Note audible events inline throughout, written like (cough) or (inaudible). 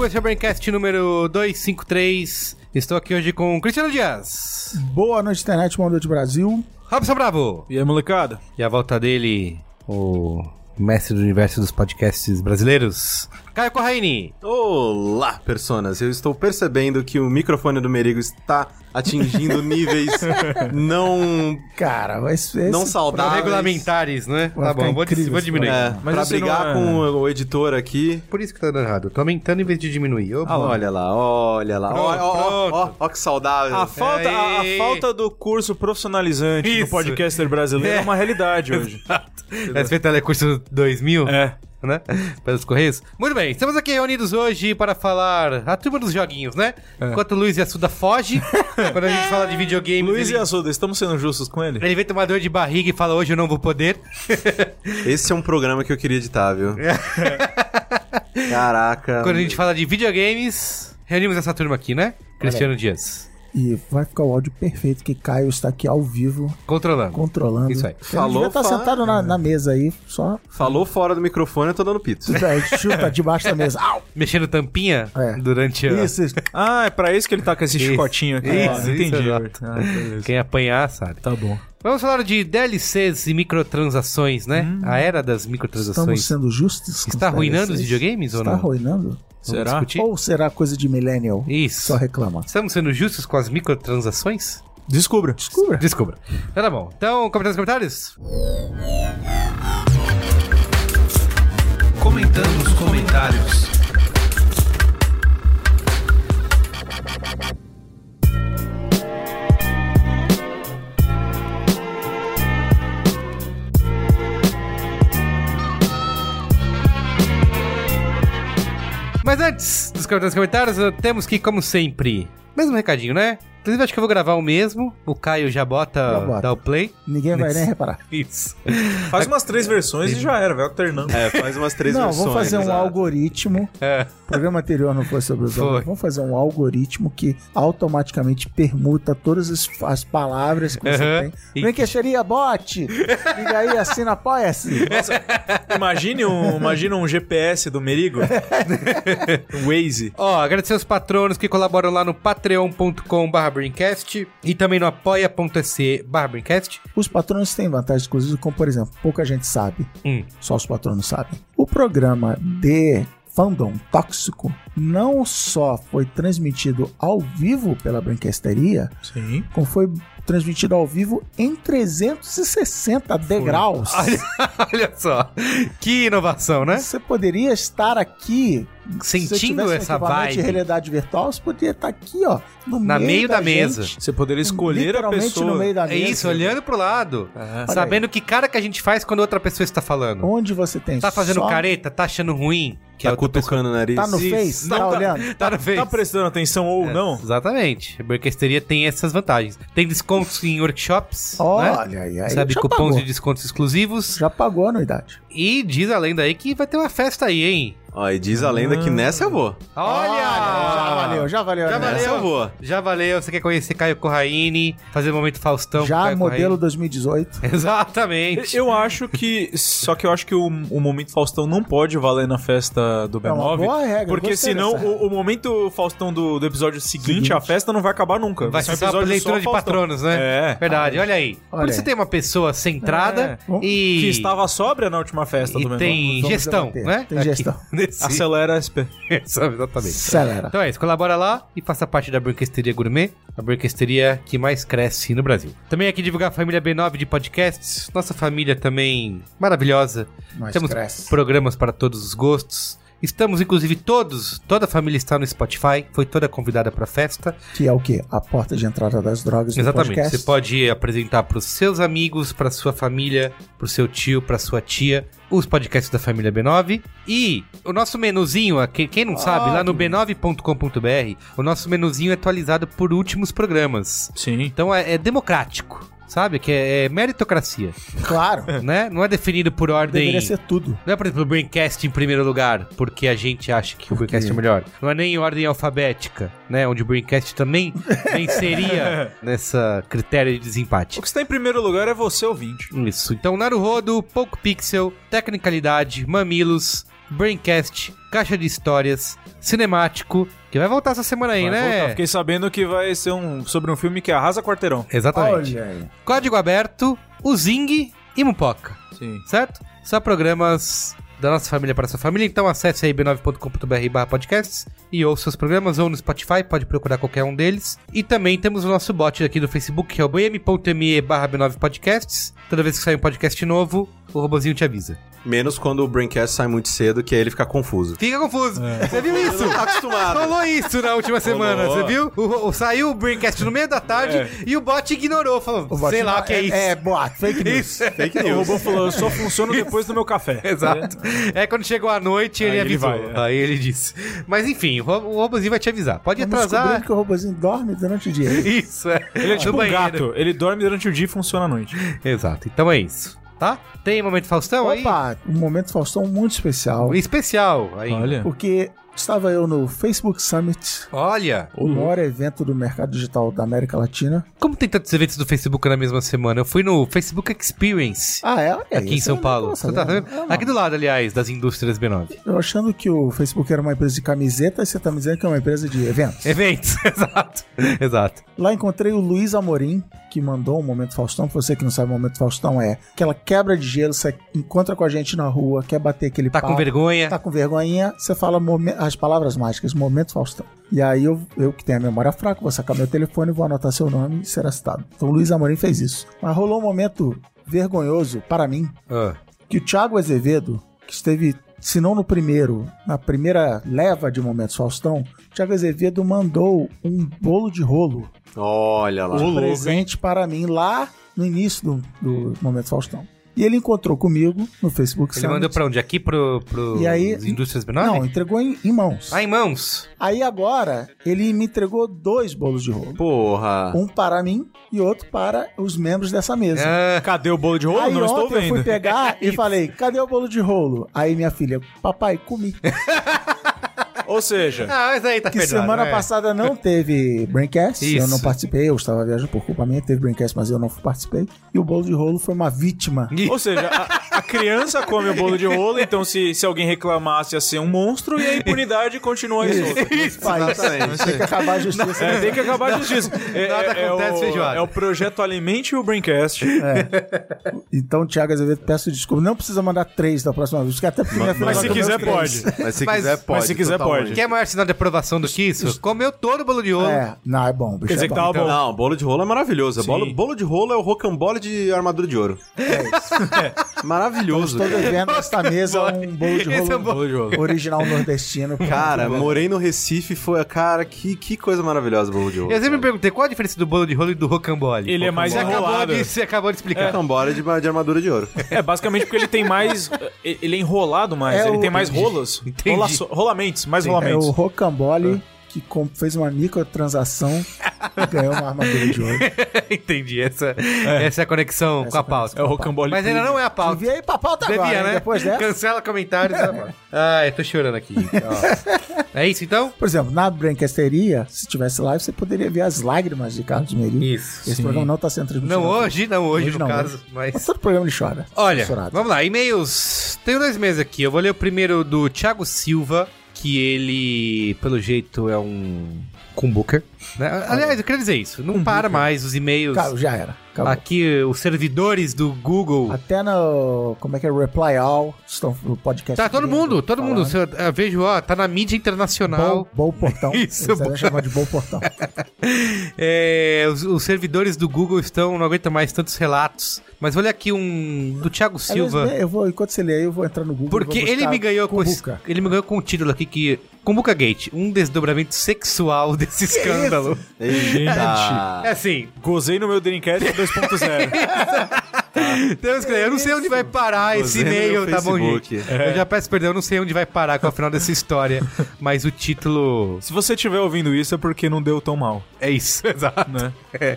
Merigo, esse é o Braincast número 253. Estou aqui hoje com o Cristiano Dias, Boa noite, internet, boa noite, Brasil. Robson Bravo E aí, molecada? e a volta dele, o mestre do universo dos podcasts brasileiros, Caio Corraini. Olá, personas! Eu estou percebendo que o microfone do Merigo está atingindo (laughs) níveis não, Cara, ser. não saudáveis. Regulamentares, né? Vai Tá bom, vou, incrível vou diminuir. É, Mas pra você brigar não é- com o editor aqui. Por isso que tá dando errado. Eu tô aumentando em vez de diminuir. Ô, Ah, lá. Olha lá, olha lá. Pronto, Ó, ó, ó, ó, pronto. ó que saudável. A falta, a, a falta do curso profissionalizante Isso. do podcaster brasileiro é, É. uma realidade hoje. Esse telecurso 2000, É. né? Pelos Correios. Muito bem, estamos aqui reunidos hoje para falar a turma dos joguinhos, né? Enquanto o Luiz e a Suda foge, (laughs) quando a gente fala de videogame, Luiz ele, e Assuda, estamos sendo justos com ele? ele vem tomar dor de barriga e fala hoje eu não vou poder. (laughs) Esse é um programa que eu queria editar, viu? (laughs) Caraca. Quando a gente fala de videogames, reunimos essa turma aqui, né? Cristiano Dias. E vai ficar o áudio perfeito que Caio está aqui ao vivo, Controlando. controlando. Isso aí. Falou, Ele estar fala. sentado na, na mesa aí, só. Falou fora do microfone, eu tô dando pito. É, chuta (laughs) debaixo da mesa. Au! Mexendo tampinha É. durante a... Isso, isso. Ah, é pra isso que ele tá com esse Isso. chicotinho aqui. Isso, Ah, isso, entendi. Ah, beleza. Quem apanhar, sabe. Tá bom. Vamos falar de DLCs e microtransações, né? A era das Estamos microtransações. sendo justos. com Está os arruinando os videogames ou Está não? arruinando? Será? discutir? Ou será coisa de millennial? Isso. Só reclama. Estamos sendo justos com as microtransações? Descubra. Descubra. Descubra. Então tá bom. Então, comentários, comentários? Comentando nos comentários. Mas antes dos comentários, temos que, como sempre, mesmo recadinho, né? Inclusive, acho que eu vou gravar o mesmo. O Caio já bota, Já bota. dá o play. Ninguém vai nem reparar. (laughs) Isso. Faz umas três versões e já era, vai alternando. É, faz umas três não, versões. vamos fazer um exato. algoritmo. É. O programa anterior não foi sobre os Foi. Vamos fazer um algoritmo que automaticamente permuta todas as, as palavras que você tem. E- Vem queixaria, bot! Liga aí, assina, apoia-se. Imagine um, imagine um GPS do Merigo. um (laughs) Waze. Ó, agradecer aos patronos que colaboram lá no patreon.com.br Brincast e também no apoia.se barra. Os patronos têm vantagens exclusivas, como por exemplo, pouca gente sabe, Hum. só os patronos sabem. O programa de fandom tóxico não só foi transmitido ao vivo pela Brinquesteria, Sim. como foi transmitido ao vivo em 360 degraus. (laughs) Olha só, que inovação, né? Você poderia estar aqui Sentindo se um essa vibe. de realidade virtual, você poderia estar aqui, ó, no Na meio da mesa. gente, Você poderia escolher a literalmente pessoa. no meio da É mesa. isso, olhando pro lado. É. Sabendo que cara que a gente faz quando outra pessoa está falando. Onde você tem Tá fazendo só- careta, tá achando ruim. Que Tá outra cutucando o nariz. Tá no Isso. Face? Não, tá tá- olhando? Tá no Face. Tá prestando atenção ou não? Exatamente. A Burquesteria tem essas vantagens. Tem descontos em workshops, né? Olha, aí, aí Sabe, já cupons pagou. de descontos exclusivos. Já pagou a anuidade. E diz a lenda aí que vai ter uma festa aí, hein? Ó, e diz a lenda que nessa eu vou. Olha! Já valeu, já valeu. Já né? Nessa eu vou. Já valeu. Você quer conhecer Caio Corraine, fazer o momento Faustão com Já Caio modelo Corraine? 2018. (laughs) Exatamente. Eu acho que. Só que eu acho que o, o momento Faustão não pode valer na festa do É uma B9. boa regra, porque gostei senão dessa o, o momento Faustão do, do episódio seguinte, Seguinte. a festa não vai acabar nunca. Vai ser só a leitura de Faustão. patronos, né? É. Verdade, olha aí. Olha Por isso aí. tem uma pessoa centrada É. e... Que estava sóbria na última festa e do B9. tem Vamos gestão, debater. né? Tem Aqui, gestão. (laughs) nesse- Acelera SP. (laughs) Sabe, exatamente. Acelera. Então é isso, colabora lá e faça parte da Burquesteria Gourmet, a burquesteria que mais cresce no Brasil. Também aqui divulgar a família B9 de podcasts, nossa família também maravilhosa. Mas Temos cresce. programas para todos os gostos. Estamos, inclusive, todos, toda a família está no Spotify, foi toda convidada pra festa. Que é o quê? A porta de entrada das drogas do Exatamente. podcast. Você pode apresentar pros seus amigos, pra sua família, pro seu tio, pra sua tia, os podcasts da família B9. E o nosso menuzinho, aqui, quem não sabe, lá no b9.com.br, o nosso menuzinho é atualizado por últimos programas. Sim. Então é, é democrático, sabe? Que é, é meritocracia, Claro. (laughs) né? Não é definido por ordem. Deveria ser tudo. Não é, por exemplo, o Braincast em primeiro lugar, porque a gente acha que o Braincast é melhor. Não é nem em ordem alfabética, né? Onde o Braincast também (laughs) venceria nessa critério de desempate. O que está em primeiro lugar é você, ouvinte. Isso. Então, Naruhodo, Pouco Pixel, Tecnicalidade, Mamilos, Braincast, Caixa de Histórias, Cinemático, que vai voltar essa semana aí, Vai né? voltar. Fiquei sabendo que vai ser um sobre um filme que arrasa quarteirão. Exatamente. Código Aberto, o Zing e Mupoca. Sim. certo? Só programas da nossa família para sua família. Então acesse aí b9.com.br barra podcasts e ouça os programas ou no Spotify, pode procurar qualquer um deles. E também temos o nosso bot aqui do Facebook, que é o bm.me barra b9 podcasts. Toda vez que sair um podcast novo, o robozinho te avisa. Menos quando o Braincast sai muito cedo, que aí ele fica confuso. Fica confuso. Você viu isso? Não tá acostumado. Rolou isso na última semana, você viu? O, o- saiu o Braincast no meio da tarde e o bot ignorou, falou, O bot sei lá o que é, isso. É, boato, fake news. Isso. (laughs) Fake O news. robô falou, eu só funciono depois do meu café. (laughs) Exato. É quando chegou a noite, ele Aí ele avisou. vai, é. Aí ele disse. Mas enfim, o, ro- o robozinho vai te avisar. Pode Vamos atrasar. que o robozinho dorme durante o dia. Isso, é. Ele é tipo um banheiro. gato. Ele dorme durante o dia e funciona à noite. Exato. Então é isso. Tá? Tem momento Faustão aí? Opa, um momento Faustão muito especial. Especial aí. Olha. Porque estava eu no Facebook Summit, Olha. o maior evento do mercado digital da América Latina. Como tem tantos eventos do Facebook na mesma semana? Eu fui no Facebook Experience. Ah, é? é Aqui em São não Paulo. Você tá não. Aqui do lado, aliás, das indústrias B9. Eu achando que o Facebook era uma empresa de camisetas, você tá me dizendo que é uma empresa de eventos. Eventos, (laughs) exato. Exato. Lá encontrei o Luiz Amorim, que mandou um Momento Faustão. Pra você que não sabe, o Momento Faustão é aquela quebra de gelo, você encontra com a gente na rua, quer bater aquele Tá com vergonha? tá com vergonhinha, você fala as palavras mágicas, Momento Faustão. E aí eu, eu que tenho a memória fraca, vou sacar meu telefone, vou anotar seu nome e será citado. Então o Luiz Amorim fez isso. Mas rolou um momento vergonhoso para mim, Ah. que o Thiago Azevedo, que esteve, se não no primeiro, na primeira leva de Momentos Faustão, o Thiago Azevedo mandou um bolo de rolo Olha lá. um presente para mim lá no início do, do Momento Faustão. E ele encontrou comigo no Facebook Ele Summit. mandou pra onde? Aqui pro, pro E aí- Indústrias B9? Não, entregou em, em mãos. Ah, em mãos. Aí agora, ele me entregou dois bolos de rolo. Porra. Um para mim e outro para os membros dessa mesa. Ah, Cadê o bolo de rolo? Aí Não estou ontem eu fui vendo. pegar (laughs) e falei, cadê o bolo de rolo? Aí minha filha, papai, comi. (laughs) Ou seja, ah, mas aí tá Que perdoado, semana né? passada não teve Braincast, eu Isso. não participei, eu estava viajando por culpa minha, teve Braincast, mas eu não participei. E o bolo de rolo foi uma vítima. (laughs) ou seja, a, a criança come o bolo de rolo, então se, se alguém reclamasse ia ser um monstro e a impunidade continua aí. País. Exatamente. Tem que acabar a justiça. É, tem que acabar a justiça. É, Nada é- é acontece, o, é o projeto Alimente o Braincast. Então, Thiago Azevedo, peço desculpa. Não precisa mandar três da próxima vez, porque até porque minha filha Mas se quiser, pode. Mas se Mas- quiser, mas pode. se quiser, totalmente. Pode. Quer maior sinal de aprovação do que isso? Comeu todo o bolo de ouro. É, não, é bom. Quer dizer é que tava bom. Não, bolo de rolo é maravilhoso. Sim. Bolo, bolo de rolo é o rocambole de armadura de ouro. (laughs) Maravilhoso. Estou devendo nesta mesa um bolo de Esse é rolo bom. Bolo de rolo. original nordestino. (laughs) Cara, morei no Recife foi. Cara, que, que coisa maravilhosa o bolo de rolo. Eu sempre me perguntei qual a diferença do bolo de rolo e do rocambole. Ele é mais Você acabou, enrolado. de, você acabou de explicar. Rocambole de, de armadura de ouro. (laughs) É, basicamente porque ele tem mais. Ele é enrolado mais, É ele o- tem mais rolos. Entendi. Rola- rolamentos, mais É o Rocambole que com- fez uma microtransação (laughs) e ganhou uma armadura de ouro. (laughs) Entendi. Essa é, essa é a conexão com a pauta. É o rocambole. Mas ainda não é a pauta. Devia ir pra pauta Devia, agora, né? Depois dessa. Cancela comentários. ah, (laughs) eu tô chorando aqui. É isso então? Por exemplo, na Brancasteria, se tivesse live, você poderia ver as lágrimas de Carlos Meri. Isso. Esse programa não está sendo transmitido. Não hoje, não hoje, Hoje no não, caso. hoje. Mas. Mas todo programa ele chora. Olha, Chorado. vamos lá, e-mails. Tenho dois meses aqui. Eu vou ler o primeiro do Thiago Silva, que ele, pelo jeito, é um cumbuker. Né? Aliás, eu queria dizer isso. Não para mais os e-mails. Cara, já era. Acabou. Aqui, os servidores do Google. Até no. Como é que é? Reply All. Estão no podcast. Tá, todo mundo, todo mundo. falando. Eu vejo, ó, tá na mídia internacional. Bom, bom portão. (laughs) Isso, Eles bom. chamar de bom portão. (laughs) É, os, os servidores do Google estão, não aguentam mais tantos relatos. Mas olha aqui um do Thiago Silva. Aliás, Eu vou, enquanto você lê aí, eu vou entrar no Google. Porque ele me ganhou com esse, ele me ganhou com um título aqui que Kumbuka Gate, um desdobramento sexual (laughs) desse escândalo. Eita. É assim, Gozei no meu Dreamcast 2.0. (laughs) que ler. Eu não sei onde vai parar esse e-mail, tá bom, gente? Eu já peço perdão, eu não sei onde vai parar com o final dessa história, mas o título Se você estiver ouvindo isso é porque não deu tão mal, é isso, (laughs) exato. né? É.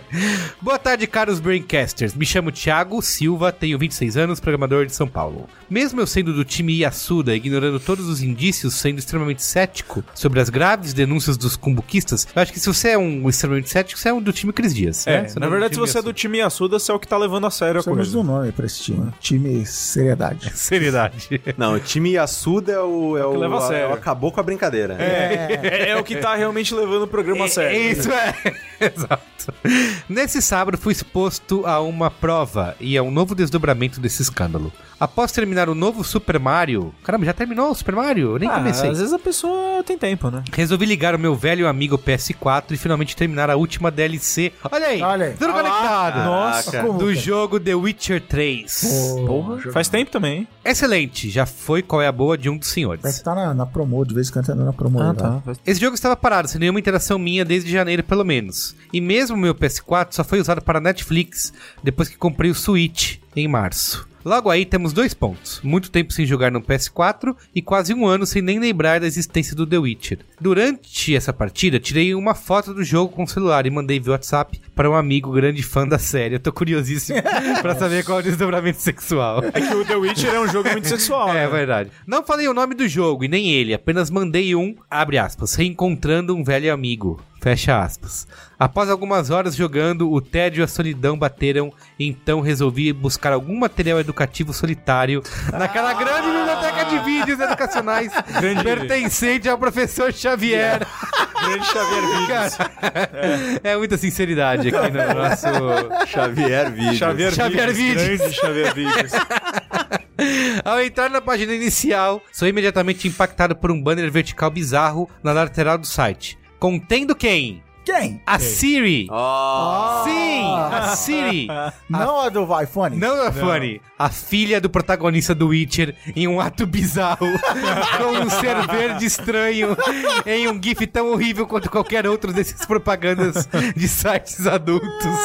Boa tarde, caros Braincasters. Me chamo Thiago Silva, tenho 26 anos, programador de São Paulo. Mesmo eu sendo do time Yasuda, ignorando todos os indícios, sendo extremamente cético sobre as graves denúncias dos cumbuquistas, eu acho que se você é um extremamente cético, você é um do time Cris Dias. É, né? Na não verdade, se você é do time Yasuda, você é o que tá levando a sério a Precisamos coisa. do nome pra esse time. Time Seriedade. (laughs) Seriedade. Não, o time Yasuda é o, é o, que leva a sério. é o acabou com a brincadeira. É, é o que tá realmente levando o programa a sério. Isso é. (laughs) Exato. Nesse sábado fui exposto a uma prova e a um novo desdobramento desse escândalo. Após terminar o novo Super Mario. Caramba, já terminou o Super Mario? Eu nem Ah, comecei. às vezes a pessoa tem tempo, né? Resolvi ligar o meu velho amigo PS4 e finalmente terminar a última DLC. Olha aí! Olha aí. Tudo conectado! Nossa. Do é? jogo The Witcher 3. Porra. Faz tempo também, hein? Excelente, já foi qual é a boa de um dos Deve senhores. estar na, na promo, de vez em quando tá na promo. Ah, aí, tá. Faz- Esse jogo estava parado, sem nenhuma interação minha desde janeiro, pelo menos. E mesmo o meu PS4 só foi usado para Netflix depois que comprei o Switch em março. Logo aí temos dois pontos: muito tempo sem jogar no PS4 e quase um ano sem nem lembrar da existência do The Witcher. Durante essa partida, tirei uma foto do jogo com o celular e mandei via WhatsApp para um amigo grande fã da série. Eu tô curiosíssimo (laughs) para saber qual é o desdobramento sexual. É que o The Witcher é um jogo muito sexual, É né? verdade. Não falei o nome do jogo e nem ele, apenas mandei um, abre aspas, reencontrando um velho amigo. Fecha aspas. Após algumas horas jogando, o tédio e a solidão bateram, então resolvi buscar algum material educativo solitário naquela grande biblioteca de vídeos educacionais (laughs) pertencente ao professor Xavier. (laughs) Grande Xavier Vídeos. Cara, é muita sinceridade aqui no (laughs) nosso Xavier Vídeo. Xavier, Xavier Vídeos. Vídeos. Grande Xavier Vídeos. Ao entrar na página inicial, sou imediatamente impactado por um banner vertical bizarro na lateral do site. Contendo quem? Quem? A Siri! Ó, Sim! A Siri! Não a do iPhone? Não a Fanny, a filha do protagonista do Witcher em um ato bizarro, (laughs) com um ser verde estranho, em um gif tão horrível quanto qualquer outro desses propagandas de sites adultos.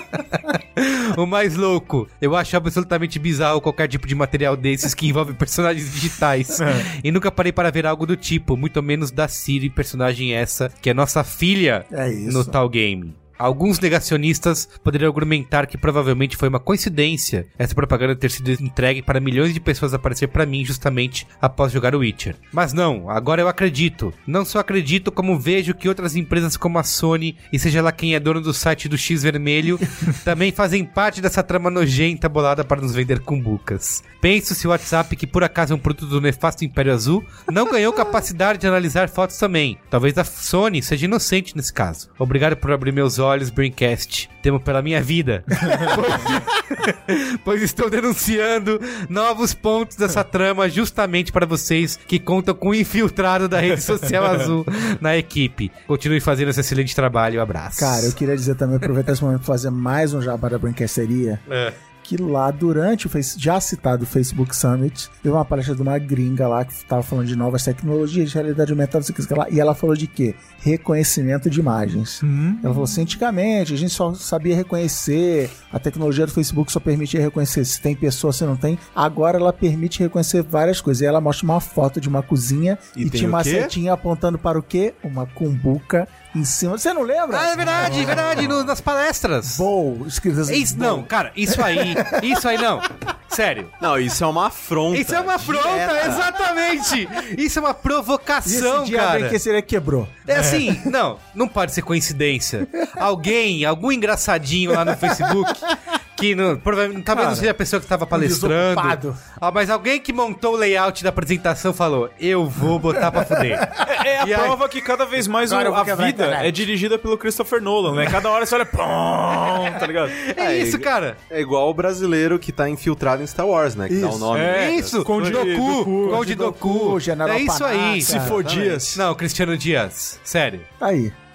(laughs) (laughs) o mais louco, eu acho absolutamente bizarro qualquer tipo de material desses que envolve personagens digitais. (laughs) E nunca parei para ver algo do tipo, muito menos da Siri, personagem essa, que é nossa filha É no tal game. Alguns negacionistas poderiam argumentar que provavelmente foi uma coincidência essa propaganda ter sido entregue para milhões de pessoas aparecer para mim justamente após jogar o Witcher. Mas não, agora eu acredito. Não só acredito, como vejo que outras empresas como a Sony e seja lá quem é dono do site do X Vermelho (laughs) também fazem parte dessa trama nojenta bolada para nos vender cumbucas. Penso se o WhatsApp, que por acaso é um produto do nefasto Império Azul, não ganhou (laughs) capacidade de analisar fotos também. Talvez a Sony seja inocente nesse caso. Obrigado por abrir meus olhos, Braincast. Temo pela minha vida. pois, (laughs) pois estou denunciando novos pontos dessa trama justamente para vocês que contam com o infiltrado da rede social azul na equipe. Continue fazendo esse excelente trabalho. Abraço. Cara, eu queria dizer também, aproveitar esse momento pra fazer mais um jabá da Brinquesteria. É. Que lá, durante o face, já citado Facebook Summit, teve uma palestra de uma gringa lá que tava falando de novas tecnologias, de realidade aumentada, não sei o que, lá, e ela falou de quê? Reconhecimento de imagens. Ela falou assim, antigamente a gente só sabia reconhecer, a tecnologia do Facebook só permitia reconhecer se tem pessoa, se não tem. Agora ela permite reconhecer várias coisas. E ela mostra uma foto de uma cozinha E e, tinha uma setinha apontando para o quê? Uma cumbuca em cima. Você não lembra? Ah, é verdade, é verdade, no- nas palestras. Bowl, escrito assim. Isso, não, cara, isso aí, isso aí não. Sério. Não, isso é uma afronta. Isso é uma afronta, direta. exatamente. Isso é uma E provocação, esse dia a cara. brinquedeira quebrou. É assim, não, não pode ser coincidência. Alguém, algum engraçadinho lá no Facebook que não, provavelmente, talvez não seja a pessoa que estava palestrando. Ah, mas alguém que montou o layout da apresentação falou: Eu vou botar pra fuder. É a E aí- prova que cada vez mais o- a vida é dirigida pelo Christopher Nolan, né? Cada hora você olha, pum, tá ligado? É É, isso, e- cara. É igual o brasileiro que tá infiltrado em Star Wars, né? Que dá o Isso. nome. É, isso, Conde Doku, Doku, Conde Doku. É isso aí. Se for dias. Não, Cristiano Dias, sério. Tá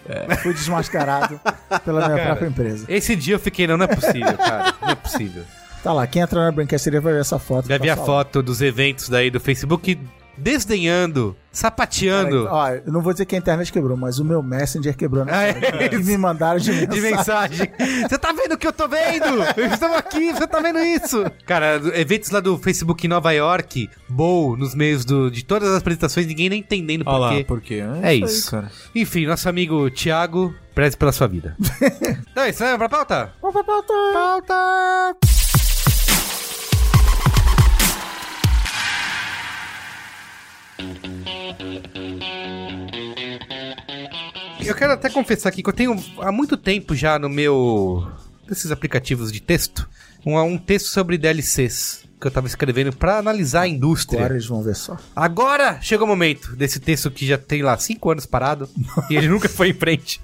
aí. Fui desmascarado pela minha Cara. própria empresa. Esse dia eu fiquei, não, não é possível, cara. Não é possível. Tá lá, quem entrar na brincadeira vai ver essa foto. Vi a tá salva. foto dos eventos daí do Facebook desdenhando, sapateando. Ó, eu não vou dizer que a internet quebrou, mas o meu Messenger quebrou na Ah, é. E me mandaram de mensagem. De mensagem. Você tá vendo o que eu tô vendo? Estamos aqui, você tá vendo isso? Cara, eventos lá do Facebook em Nova York, Bow, nos meios do, de todas as apresentações, ninguém nem entendendo por Olha lá, quê. por quê? É aí, isso. cara. Enfim, nosso amigo Thiago, preze pela sua vida. (laughs) então é isso, né? Pra pauta? Vamos pra pauta. Pauta! Eu quero até confessar aqui que eu tenho há muito tempo já no meu. desses aplicativos de texto, um, um texto sobre DLCs que eu tava escrevendo pra analisar a indústria. Agora eles vão ver só. Agora chegou o momento desse texto que já tem lá cinco anos parado e ele nunca foi em frente.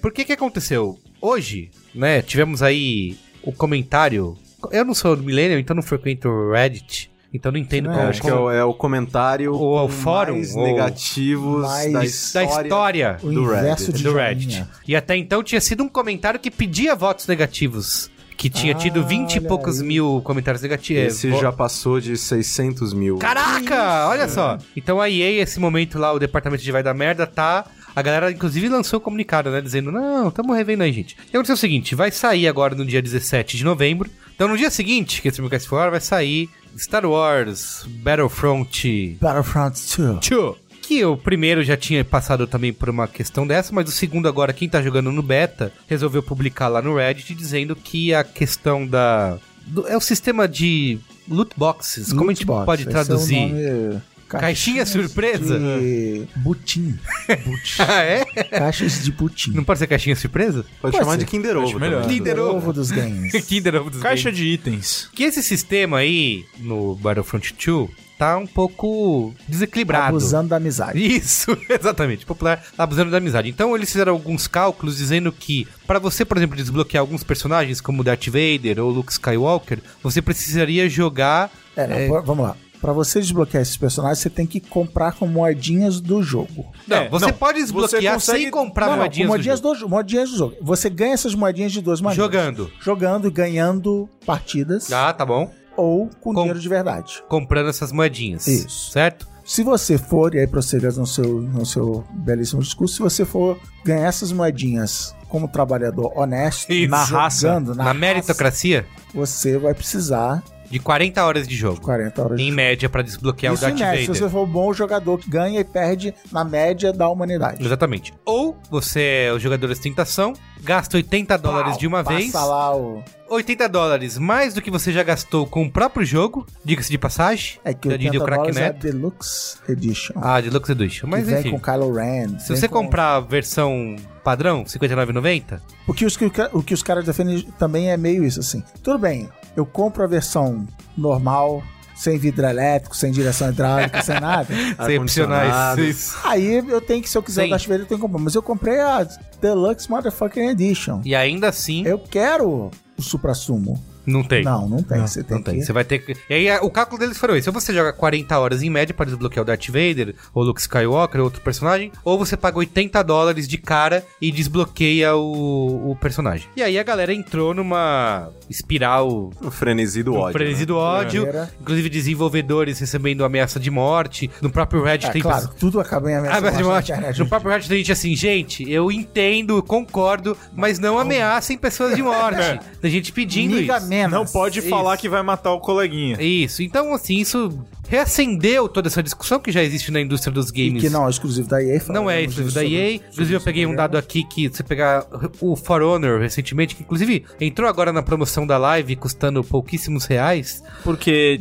Por que que aconteceu? Hoje, né, tivemos aí o comentário. Eu não sou do Millennium, então não frequento o Reddit. Então não entendo qual Acho que é o, é o comentário Ou o com fórum, mais negativos mais- da da história. história O Do Reddit. do. Reddit. E até então tinha sido um comentário que pedia votos negativos. Que tinha Ah, tido 20 e poucos aí. mil comentários negativos. Esse já passou de 600 mil. Caraca, olha só. Então a EA, esse momento lá, o departamento de vai dar merda, tá. A galera, inclusive, lançou um comunicado, né? Dizendo, não, tamo revendo aí, gente. E aconteceu o seguinte: vai sair agora no dia 17 de novembro. Então no dia seguinte que esse podcast for, vai sair Star Wars Battlefront Battlefront 2. 2. Que o primeiro já tinha passado também por uma questão dessa, mas o segundo agora, quem tá jogando no beta, resolveu publicar lá no Reddit dizendo que a questão da. do- é o sistema de loot boxes. Como a gente Lootbox, pode é traduzir? nome- Caixinha surpresa? De butim. butim. (laughs) Ah, é? Caixas de butim. Não pode ser caixinha surpresa? Pode, Pode chamar ser. de Kinder Ovo. Melhor. Kinder Ovo. Dos games. (laughs) Kinder Ovo dos Caixa games. de itens. Que esse sistema aí, no Battlefront 2, tá um pouco desequilibrado. Abusando da amizade. Isso, (laughs) exatamente. Popular abusando da amizade. Então eles fizeram alguns cálculos dizendo que para você, por exemplo, desbloquear alguns personagens como Darth Vader ou Luke Skywalker, você precisaria jogar É, não, v- vamos lá. Pra você desbloquear esses personagens, você tem que comprar com moedinhas do jogo. Não, É, você não, pode desbloquear você consegue- sem comprar não, não, moedinhas, com do moedinhas jogo. do, jogo. moedinhas do jogo. Você ganha essas moedinhas de duas maneiras. Jogando. Jogando e ganhando partidas. Ah, tá bom. Ou com, Com- dinheiro de verdade. Comprando essas moedinhas. Isso. Certo? Se você for, e aí prossiga no seu, no seu belíssimo discurso, se você for ganhar essas moedinhas como trabalhador honesto, Isso. Na raça. jogando Na, na, meritocracia, raça, você vai precisar de 40 horas de jogo. 40 horas Em de média, pra desbloquear Isso o Darth média, se Vader. você for um bom jogador que ganha e perde na média da humanidade. Exatamente. Ou você é o jogador de tentação, gasta 80 dólares de uma Passa vez. lá o... 80 dólares mais do que você já gastou com o próprio jogo, diga-se de passagem. É que da 80 Didi dólares é a. Deluxe Edition. Ah, Deluxe Edition. Mas que vem enfim. com Kylo Ren. Se você com- comprar a versão padrão, R$ 59,90, O que, os, o que os caras defendem também é meio isso, assim. Tudo bem, eu compro a versão normal, sem vidro elétrico, sem direção hidráulica, sem nada. (laughs) sem opcionais. Aí eu tenho que, se eu quiser Sim. o Darth Vader, eu tenho que comprar. Mas eu comprei a Deluxe Motherfucking Edition. E ainda assim, Eu quero o Supra-Sumo. Não tem. Não, não tem. você tem Não tem. que... Você vai ter que. E aí, a- o cálculo deles foi esse: ou você joga 40 horas em média para desbloquear o Darth Vader, ou Luke Skywalker, ou outro personagem, ou você paga 80 dólares de cara e desbloqueia o, o personagem. E aí a galera entrou numa espiral. O frenesi do Um ódio. frenesi né? do ódio, inclusive desenvolvedores recebendo ameaça de morte. No próprio Reddit É, tem claro, tudo acaba em ameaça Ameaça de morte internet, No gente. próprio Reddit tem gente assim, gente, eu entendo, concordo, mas não ameacem pessoas de morte. Tem gente pedindo Liga isso. Menos. Não pode Isso. falar que vai matar o coleguinha. Isso. Então, assim, isso reacendeu toda essa discussão que já existe na indústria dos E games. que não é exclusivo da EA. Não é exclusivo da EA. Inclusive, eu peguei um dado aqui que você pegar o For Honor recentemente, que inclusive entrou agora na promoção da live, custando pouquíssimos reais. Porque.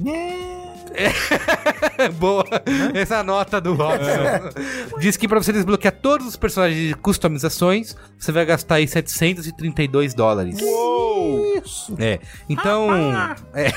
(laughs) Boa. Essa nota do Robson. Diz que pra você desbloquear todos os personagens de customizações, você vai gastar aí 732 dólares. isso? É, então. é.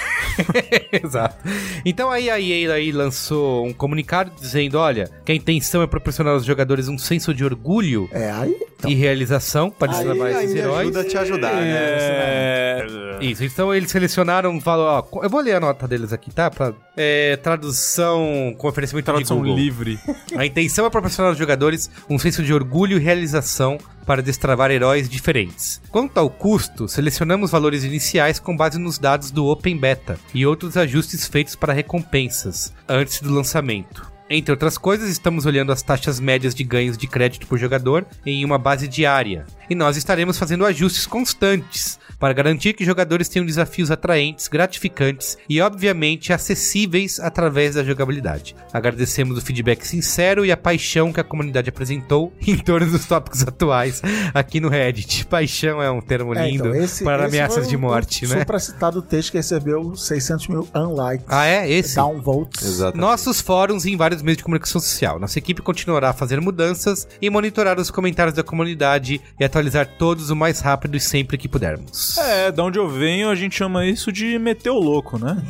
(laughs) Exato. Então aí a EA aí lançou um comunicado dizendo: olha, que a intenção é proporcionar aos jogadores um senso de orgulho É, aí. Então, e realização para Aí esses me heróis. ajuda a te ajudar, né? É... Isso, então eles selecionaram, falou, ó, eu vou ler a nota deles aqui, tá? Pra, é, tradução com oferecimento Tradução livre. A intenção é proporcionar aos jogadores um senso de orgulho e realização para destravar heróis diferentes. Quanto ao custo, selecionamos valores iniciais com base nos dados do Open Beta e outros ajustes feitos para recompensas antes do lançamento. Entre outras coisas, estamos olhando as taxas médias de ganhos de crédito por jogador em uma base diária. E nós estaremos fazendo ajustes constantes para garantir que jogadores tenham desafios atraentes, gratificantes e, obviamente, acessíveis através da jogabilidade. Agradecemos o feedback sincero e a paixão que a comunidade apresentou (laughs) em torno dos tópicos atuais aqui no Reddit. Paixão é um termo é, lindo então, esse- para esse ameaças foi de morte, o né? supracitado texto que recebeu 600 mil unlikes. Ah, é? Esse? Downvotes. Exatamente. Nossos fóruns e em vários meios de comunicação social. Nossa equipe continuará a fazer mudanças e monitorar os comentários da comunidade e atualizar todos o mais rápido e sempre que pudermos. É, da onde eu venho, a gente chama isso de meter o louco, né?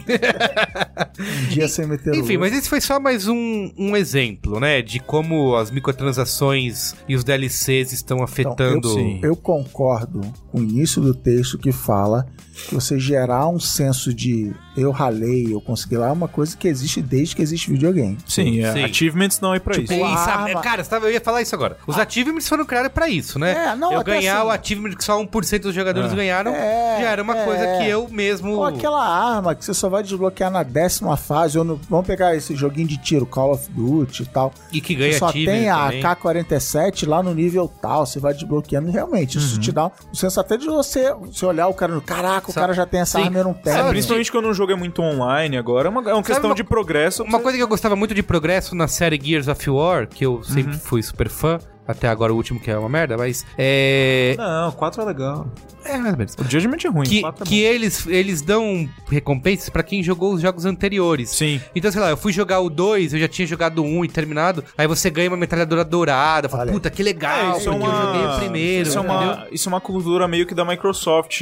Um dia sem meter o Enfim, louco. mas esse foi só mais um, um exemplo, né? De como as microtransações e os DLCs estão afetando. Então, eu, eu concordo com o início do texto que fala você gerar um senso de eu ralei, eu consegui lá, é uma coisa que existe desde que existe videogame. Sim, é. Sim. Achievements não é pra Tipo, isso. Sim, a sabe, arma- cara, você eu ia falar isso agora. Os achievements foram criados pra isso, né? É, não, eu ganhar assim- o achievement que só 1% dos jogadores É. ganharam É, já era uma é. coisa que eu mesmo. Ou aquela arma que você só vai desbloquear na décima fase, ou no, vamos pegar esse joguinho de tiro, Call of Duty e tal. E que Você ganha só achievement tem a também. K-47 lá no nível tal, você vai desbloqueando realmente. Isso te dá um senso até de você, você olhar o cara no caraca, o Sa- cara já tem essa Sim. arma e eu não tenho. Sabe, É, principalmente quando um jogo é muito online agora, é uma, é uma questão uma- de progresso. Uma coisa que eu gostava muito de progresso na série Gears of War, que eu sempre fui super fã, até agora o último que é uma merda, mas é. Não, 4 é legal. É, mais ou menos. O Judgment é ruim, Que, 4 é que eles, eles dão recompensas pra quem jogou os jogos anteriores. Sim. Então, sei lá, eu fui jogar o 2, eu já tinha jogado o 1 e terminado, aí você ganha uma metralhadora dourada, fala, Olha. puta, que legal, É, isso é uma, eu joguei o primeiro, isso é, uma, isso é uma cultura meio que da Microsoft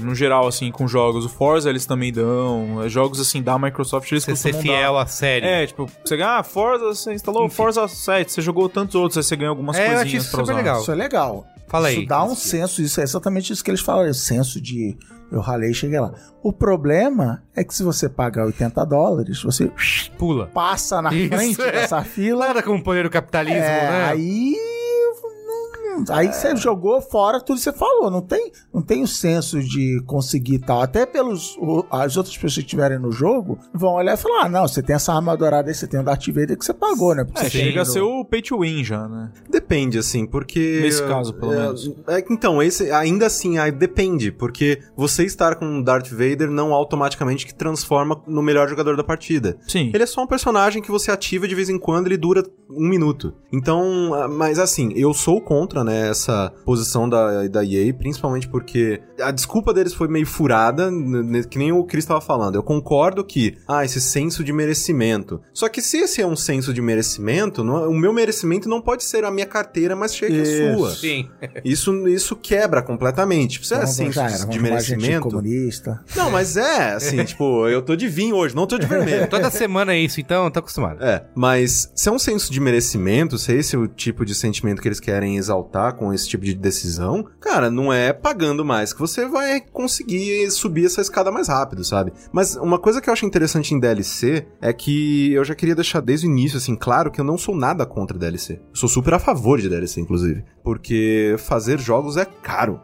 no geral, assim, com jogos. O Forza eles também dão. é, Jogos assim da Microsoft eles Você ser fiel dar. à série. É, tipo, você ganha, ah, Forza, você instalou o Enfim. Forza 7, você jogou tantos outros, aí você ganha algumas É, eu achei coisinhas isso pra super usar. legal. Isso é legal. Fala aí. Isso dá um senso, isso é exatamente isso que eles falam, é o senso de eu ralei e cheguei lá. O problema é que se você pagar 80 dólares, você Pula. passa na Isso, frente é. dessa fila. Nada como poder do capitalismo, É, né? aí. Aí você jogou fora tudo que você falou. Não tem, não tem o senso de conseguir tal. Até pelos o- as outras pessoas que estiverem no jogo vão olhar e falar: ah, não, você tem essa arma dourada aí, você tem o Darth Vader que você pagou, né? Porque É, você chega a ser o pay to win já, né? Depende, assim, porque. Nesse caso, pelo é, menos. é, então, esse, ainda assim, aí depende, porque você estar com o Darth Vader não automaticamente que transforma no melhor jogador da partida. Sim. Ele é só um personagem que você ativa de vez em quando, ele dura um minuto. Então, ah, mas assim, eu sou contra, né, essa posição da, da EA, principalmente porque a desculpa deles foi meio furada, que nem o Chris estava falando. Eu concordo que, ah, esse senso de merecimento. Só que se esse é um senso de merecimento, não- é, o meu merecimento não pode ser a minha carteira mais cheia que a Isso. sua. Sim. Isso, isso quebra completamente. Se é Então, senso era, de merecimento. comunista. Não, mas é, assim, (laughs) tipo, eu tô de vinho hoje, não tô de vermelho. (laughs) Toda semana é isso, então, tô acostumado. É, mas se é um senso de merecimento, se esse é o tipo de sentimento que eles querem exaltar com esse tipo de decisão, cara, não é pagando mais que você vai conseguir subir essa escada mais rápido, sabe? Mas uma coisa que eu acho interessante em DLC é que eu já queria deixar desde o início, assim, claro que eu não sou nada contra DLC. Eu sou super a favor de DLC, inclusive. Porque fazer jogos é caro.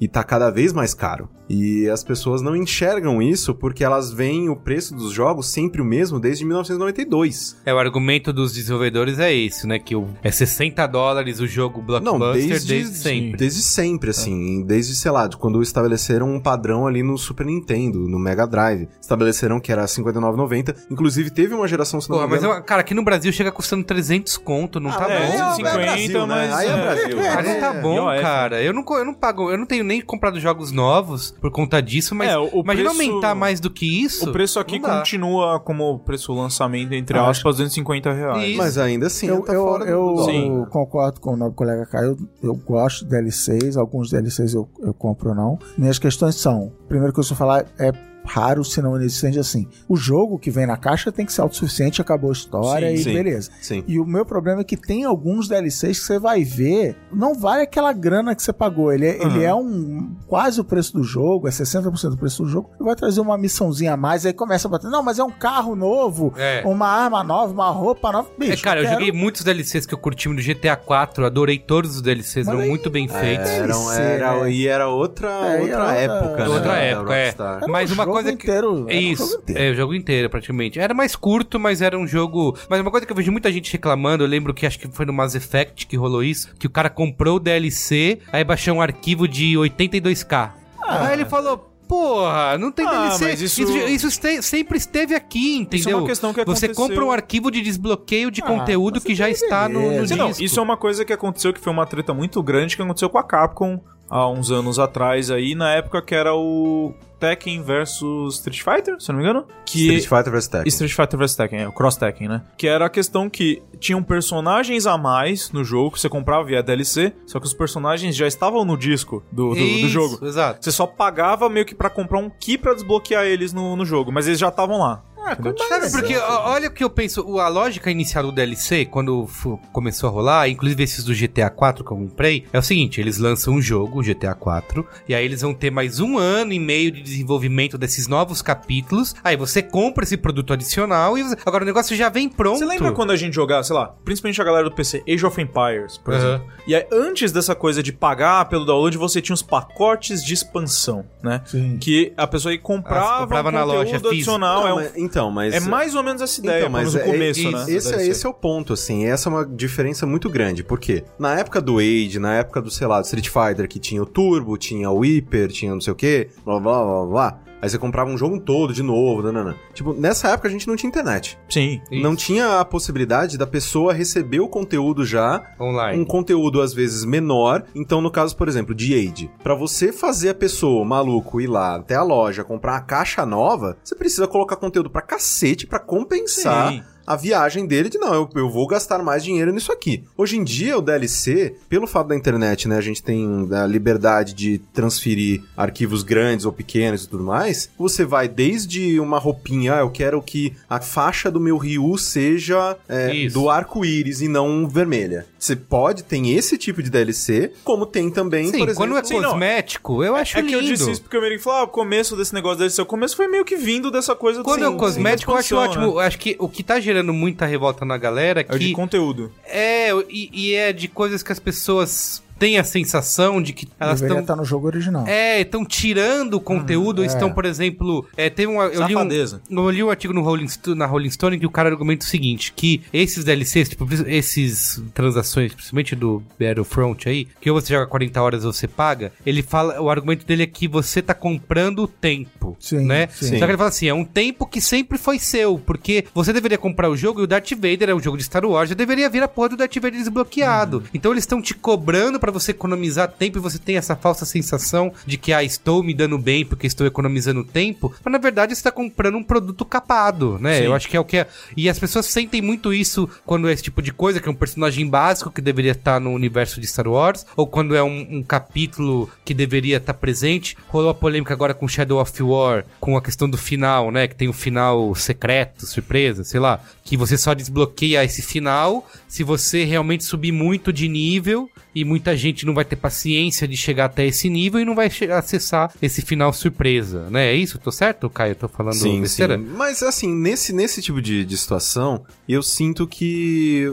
E tá cada vez mais caro. E as pessoas não enxergam isso porque elas veem o preço dos jogos sempre o mesmo desde 1992. É, o argumento dos desenvolvedores é esse, né? Que o- é 60 dólares o jogo blockbuster Não, desde, desde- sempre. Desde sempre, assim. Desde, sei lá, de quando estabeleceram um padrão ali no Super Nintendo, no Mega Drive. Estabeleceram que era 59,90. Inclusive, teve uma geração, se não Porra, mas, cara, aqui no Brasil chega custando 300 conto, não tá é, bom. é, é 50, Brasil, né? mas- Aí é é. Brasil. Mas não tá É. bom, IOF. cara. Eu não, eu não pago. Eu não tenho nem comprado jogos novos por conta disso, mas É, o- o imagina preço- aumentar mais do que isso. O preço aqui continua como preço lançamento, entre Ah, aspas, 250 reais. Isso. Mas ainda assim, eu, tá eu, eu concordo com o nobre colega Caio. Eu gosto de DLCs, alguns DLCs eu, eu compro ou não. Minhas questões são: primeiro que eu só falar é raro, se não inexistente, assim. O jogo que vem na caixa tem que ser autossuficiente, acabou a história Sim, e sim. beleza. Sim. E o meu problema é que tem alguns DLCs que você vai ver, não vale aquela grana que você pagou. Ele é, ele é um quase o preço do jogo, é 60% do preço do jogo. E vai trazer uma missãozinha a mais, aí começa a bater. Não, mas é um carro novo, É. uma arma nova, uma roupa nova. Bicho, É, cara, eu quero- joguei muitos DLCs que eu curti no GTA 4, adorei todos os DLCs, Mas eram aí- muito bem feitos. Eram, era, né? E era outra, É, outra era outra- época, né? Outra época, é. Mas um uma jogo coisa que- inteiro, um Isso, jogo inteiro. é o jogo inteiro praticamente. Era mais curto, mas era um jogo. Mas uma coisa que eu vejo muita gente reclamando, eu lembro que acho que foi no Mass Effect que rolou isso, que o cara comprou o DLC, aí baixou um arquivo de 82k. aí ele falou. Porra, não tem Ah, DLC. isso- Isso, isso este- sempre esteve aqui, entendeu? Isso é uma questão que Você aconteceu- compra um arquivo de desbloqueio de Ah, conteúdo que já você está no, no. Sim, não, disco. isso é uma coisa que aconteceu que foi uma treta muito grande que aconteceu com a Capcom há uns anos atrás aí, na época que era o Tekken versus Street Fighter, se não me engano. Que Street Fighter vs Tekken. Street Fighter vs Tekken, é, o Cross Tekken, né? Que era a questão que tinham personagens a mais no jogo que você comprava via DLC, só que os personagens já estavam no disco do, do, do Isso, jogo. Exato. Você só pagava meio que pra comprar um key pra desbloquear eles no, no jogo, mas eles já estavam lá. Entendeu? Sabe, porque ó, olha o que eu penso, a lógica inicial do DLC, quando começou a rolar, inclusive esses do GTA 4 que eu comprei, é o seguinte, eles lançam um jogo, o GTA 4, e aí eles vão ter mais um ano e meio de desenvolvimento desses novos capítulos, aí você compra esse produto adicional e você- agora o negócio já vem pronto. Você lembra quando a gente jogava, sei lá, principalmente a galera do PC, Age of Empires, por Aham. exemplo. E aí, antes dessa coisa de pagar pelo download, você tinha os pacotes de expansão, né? Sim. Que a pessoa aí Ah, comprava, comprava um na loja física. adicional. Não, é, um- mas- então, mas... é mais ou menos essa ideia, Então, mas no é- começo, né? Esse, é, esse é o ponto, assim. Essa é uma diferença muito grande. Porque na época do Age, na época do, sei lá, do Street Fighter, que tinha o Turbo, tinha o Hyper, tinha não sei o quê, blá blá blá blá blá. Aí você comprava um jogo todo de novo, nanana. Tipo, nessa época a gente não tinha internet. Sim. Isso. Não tinha a possibilidade da pessoa receber o conteúdo já Online. um conteúdo às vezes menor. Então, no caso, por exemplo, de Age, Pra você fazer a pessoa, o maluco, ir lá até a loja comprar uma caixa nova, você precisa colocar conteúdo pra cacete pra compensar Sim. A viagem dele de não, eu, eu vou gastar mais dinheiro nisso aqui. Hoje em dia, o DLC, pelo fato da internet, né, a gente tem a liberdade de transferir arquivos grandes ou pequenos e tudo mais, você vai desde uma roupinha, ah, eu quero que a faixa do meu Ryu seja é, do arco-íris e não vermelha. Você pode, tem esse tipo de DLC, como tem também, Sim, por exemplo... quando é Sim, não. cosmético, eu acho É que lindo. eu disse isso porque o Merigo falou, ah, o começo desse negócio desse seu começo foi meio que vindo dessa coisa do Quando é sim, o cosmético, eu acho ótimo. né? Eu Acho que o que tá gerando muita revolta na galera é de conteúdo. é, e, e é de coisas que as pessoas têm a sensação de que elas Deveria estão estar no jogo original. É, estão tirando o conteúdo, é. estão, por exemplo, é, teve um, eu li um, eu li um artigo no Rolling, na Rolling Stone que o cara argumenta o seguinte, que esses DLCs, tipo, esses transações, principalmente do Battlefront aí, que ou você joga 40 horas ou você paga, ele fala, o argumento dele é que você tá comprando o tempo, Sim, né? sim. Só que ele fala assim, é um tempo que sempre foi seu, porque você deveria comprar o jogo e o Darth Vader é o jogo de Star Wars, já deveria vir a porra do Darth Vader desbloqueado. Uhum. Então eles estão te cobrando pra você economizar tempo e você tem essa falsa sensação de que, ah, estou me dando bem porque estou economizando tempo, mas na verdade você tá comprando um produto capado, né? Sim. Eu acho que é o que é. E as pessoas sentem muito isso quando é esse tipo de coisa, que é um personagem básico que deveria estar no universo de Star Wars, ou quando é um, um capítulo que deveria estar presente. Rolou a polêmica agora com Shadow of War, com a questão do final, né? Que tem o final secreto, surpresa, sei lá. Que você só desbloqueia esse final se você realmente subir muito de nível e muita gente não vai ter paciência de chegar até esse nível e não vai acessar esse final surpresa, né? É isso? Tô certo, Caio? Tô falando Sim, besteira? sim. Mas assim, nesse, nesse tipo de, de situação, eu sinto que.